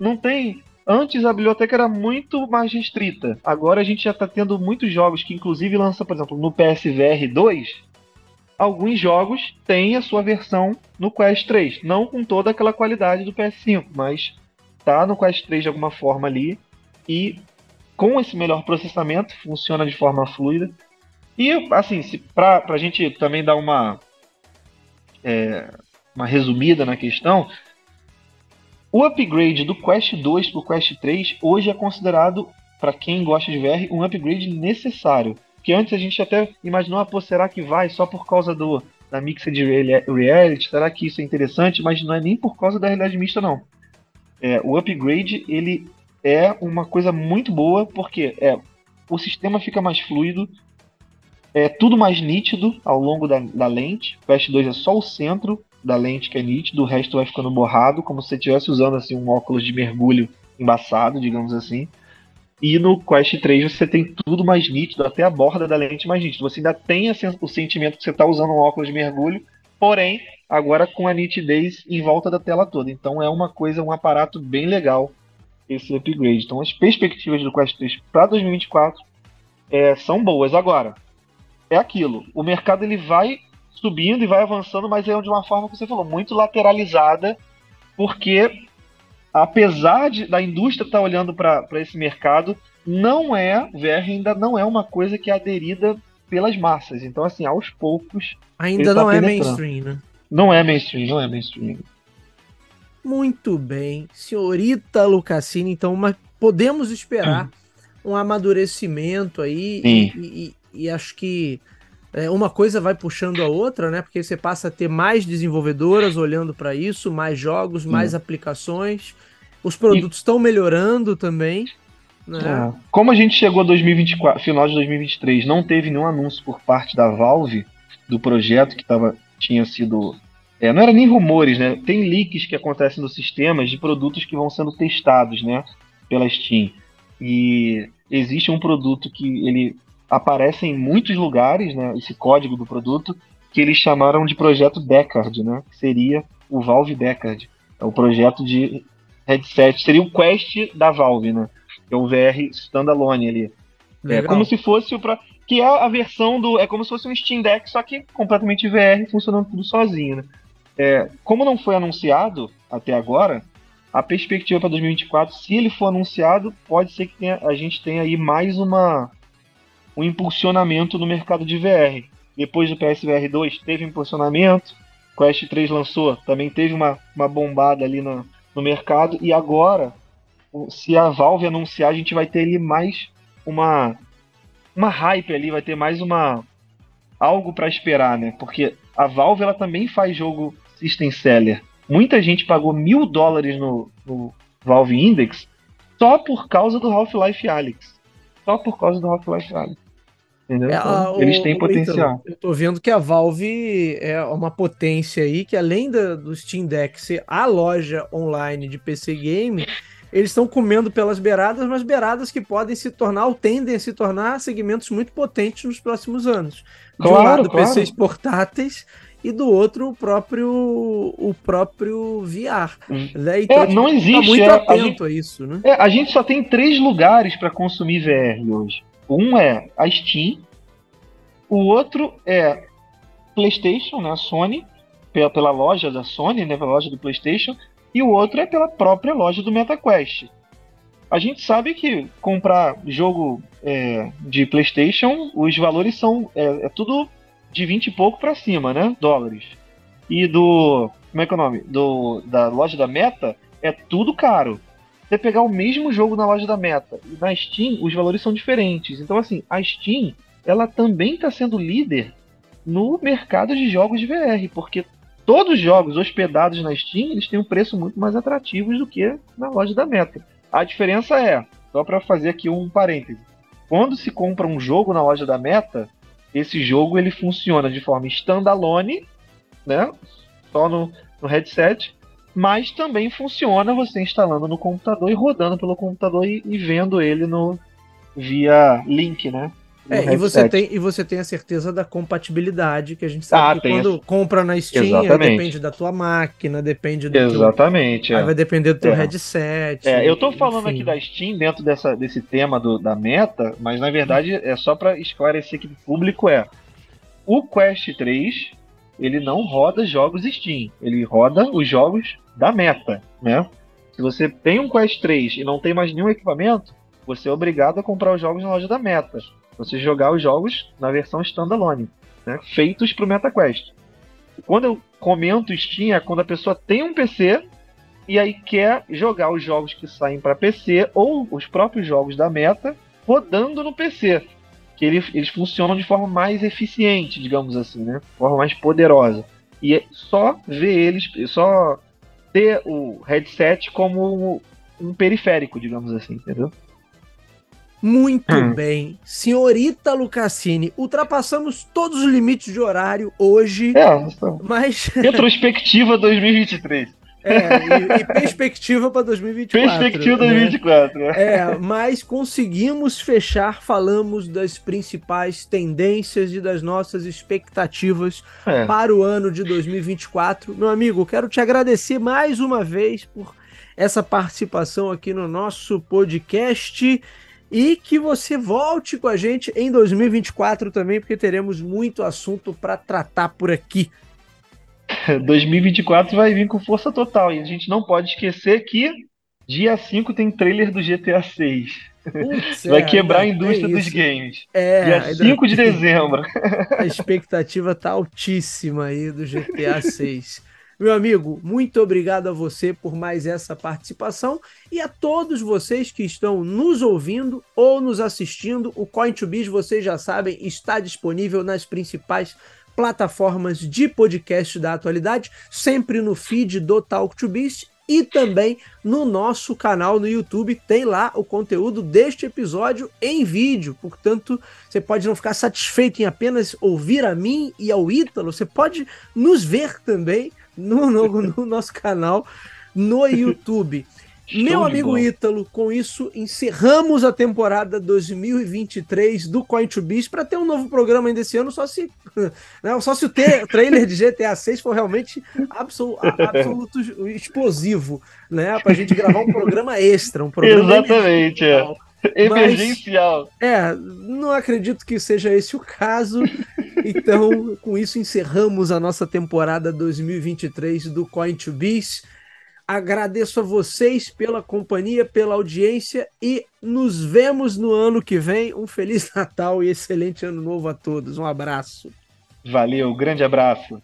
Não tem. Antes a biblioteca era muito mais restrita. Agora a gente já está tendo muitos jogos que, inclusive, lança, por exemplo, no PSVR 2 alguns jogos têm a sua versão no Quest 3. Não com toda aquela qualidade do PS5, mas tá no Quest 3 de alguma forma ali. E com esse melhor processamento, funciona de forma fluida. E assim, pra, pra gente também dar uma, é, uma resumida na questão, o upgrade do Quest 2 para o Quest 3 hoje é considerado, para quem gosta de VR, um upgrade necessário. Que antes a gente até imaginou, ah, pô, será que vai só por causa do da Mixed Reality? Será que isso é interessante? Mas não é nem por causa da realidade mista, não. É, o upgrade, ele é uma coisa muito boa, porque é, o sistema fica mais fluido, é tudo mais nítido ao longo da, da lente. O Quest 2 é só o centro da lente que é nítido, o resto vai ficando borrado, como se você estivesse usando assim, um óculos de mergulho embaçado, digamos assim. E no Quest 3 você tem tudo mais nítido, até a borda da lente mais nítida. Você ainda tem o sentimento que você está usando um óculos de mergulho, porém agora com a nitidez em volta da tela toda. Então é uma coisa, um aparato bem legal esse upgrade. Então as perspectivas do Quest 3 para 2024 é, são boas. Agora, é aquilo, o mercado ele vai subindo e vai avançando, mas é de uma forma que você falou, muito lateralizada, porque apesar de, da indústria estar tá olhando para esse mercado, não é, VR ainda não é uma coisa que é aderida pelas massas. Então, assim, aos poucos. Ainda não tá é mainstream, né? Não é mainstream, não é mainstream. Muito bem. Senhorita Lucassini, então, mas podemos esperar hum. um amadurecimento aí e, e, e, acho que é, uma coisa vai puxando a outra, né? Porque você passa a ter mais desenvolvedoras olhando para isso, mais jogos, mais aplicações. Os produtos estão melhorando também. Né? É. Como a gente chegou a 2024, final de 2023, não teve nenhum anúncio por parte da Valve do projeto que tava, tinha sido. É, não era nem rumores, né? Tem leaks que acontecem nos sistemas de produtos que vão sendo testados, né? Pela Steam. E existe um produto que ele aparece em muitos lugares, né? Esse código do produto, que eles chamaram de projeto Deckard, né? Que seria o Valve Deckard. É o projeto de headset. Seria o Quest da Valve, né? que é o VR standalone ali. É Legal. É como se fosse o pra, que é a versão do é como se fosse um Steam Deck só que completamente VR funcionando tudo sozinho, né? É, como não foi anunciado até agora, a perspectiva para 2024, se ele for anunciado, pode ser que tenha, a gente tenha aí mais uma um impulsionamento no mercado de VR. Depois do PSVR 2 teve impulsionamento, Quest 3 lançou, também teve uma, uma bombada ali no, no mercado, e agora se a Valve anunciar, a gente vai ter ali mais uma uma hype ali, vai ter mais uma algo para esperar, né? Porque a Valve ela também faz jogo system seller. Muita gente pagou mil dólares no, no Valve Index só por causa do Half-Life Alyx. Só por causa do Half-Life Alyx. Entendeu? É, então, eles têm potencial. eu tô vendo que a Valve é uma potência aí que além da, do Steam Deck ser a loja online de PC game, eles estão comendo pelas beiradas, mas beiradas que podem se tornar ou tendem a se tornar segmentos muito potentes nos próximos anos. De claro, um lado, claro. PCs portáteis e do outro o próprio o próprio VR. Hum. Né? Então, é, não tá existe. Tá muito é, atento a, gente, a, isso, né? É, a gente só tem três lugares para consumir VR hoje. Um é a Steam, o outro é PlayStation, né, a Sony, pela, pela loja da Sony, né, pela loja do PlayStation, e o outro é pela própria loja do MetaQuest. A gente sabe que comprar jogo é, de PlayStation, os valores são é, é, tudo de 20 e pouco para cima, né? Dólares. E do. Como é que é o nome? Do, da loja da Meta, é tudo caro. Você pegar o mesmo jogo na loja da Meta e na Steam, os valores são diferentes. Então, assim, a Steam, ela também está sendo líder no mercado de jogos de VR, porque todos os jogos hospedados na Steam eles têm um preço muito mais atrativo do que na loja da Meta. A diferença é, só para fazer aqui um parêntese, quando se compra um jogo na loja da Meta, esse jogo ele funciona de forma standalone, né? Só no, no headset, mas também funciona você instalando no computador e rodando pelo computador e, e vendo ele no via link, né? É, e você, tem, e você tem a certeza da compatibilidade, que a gente sabe ah, que quando compra na Steam, depende da tua máquina, depende do Exatamente. Teu, é. Aí vai depender do teu é. headset. É, eu tô falando enfim. aqui da Steam dentro dessa, desse tema do, da meta, mas na verdade é só para esclarecer que o público é. O Quest 3, ele não roda jogos Steam, ele roda os jogos da meta, né? Se você tem um Quest 3 e não tem mais nenhum equipamento, você é obrigado a comprar os jogos na loja da meta você jogar os jogos na versão standalone, né, feitos para o MetaQuest. Quando eu comento Steam é quando a pessoa tem um PC e aí quer jogar os jogos que saem para PC ou os próprios jogos da Meta rodando no PC, que eles, eles funcionam de forma mais eficiente, digamos assim, né, de forma mais poderosa. E é só ver eles, só ter o headset como um periférico, digamos assim, entendeu? Muito hum. bem. Senhorita Lucassini, ultrapassamos todos os limites de horário hoje. É, mas. Retrospectiva 2023. É, e, e perspectiva para 2024. Perspectiva 2024. Né? É, mas conseguimos fechar, falamos das principais tendências e das nossas expectativas é. para o ano de 2024. Meu amigo, quero te agradecer mais uma vez por essa participação aqui no nosso podcast e que você volte com a gente em 2024 também, porque teremos muito assunto para tratar por aqui. 2024 vai vir com força total e a gente não pode esquecer que dia 5 tem trailer do GTA 6. Putz, vai é, quebrar a indústria é dos games. É, dia 5 de dezembro. A expectativa tá altíssima aí do GTA 6. Meu amigo, muito obrigado a você por mais essa participação e a todos vocês que estão nos ouvindo ou nos assistindo. O Coin2Biz, vocês já sabem, está disponível nas principais plataformas de podcast da atualidade, sempre no feed do Talk to Biz e também no nosso canal no YouTube tem lá o conteúdo deste episódio em vídeo. Portanto, você pode não ficar satisfeito em apenas ouvir a mim e ao Ítalo, você pode nos ver também no, no, no nosso canal no YouTube. Meu amigo Ítalo, com isso encerramos a temporada 2023 do Coin to Biz para ter um novo programa ainda esse ano, só se, né, só se o trailer de GTA 6 for realmente absoluto, absoluto explosivo, né? Para a gente gravar um programa extra, um programa Exatamente, é. Emergencial. Mas, é, não acredito que seja esse o caso. Então, com isso, encerramos a nossa temporada 2023 do Coin to Biz. Agradeço a vocês pela companhia, pela audiência e nos vemos no ano que vem. Um Feliz Natal e excelente Ano Novo a todos. Um abraço. Valeu, grande abraço.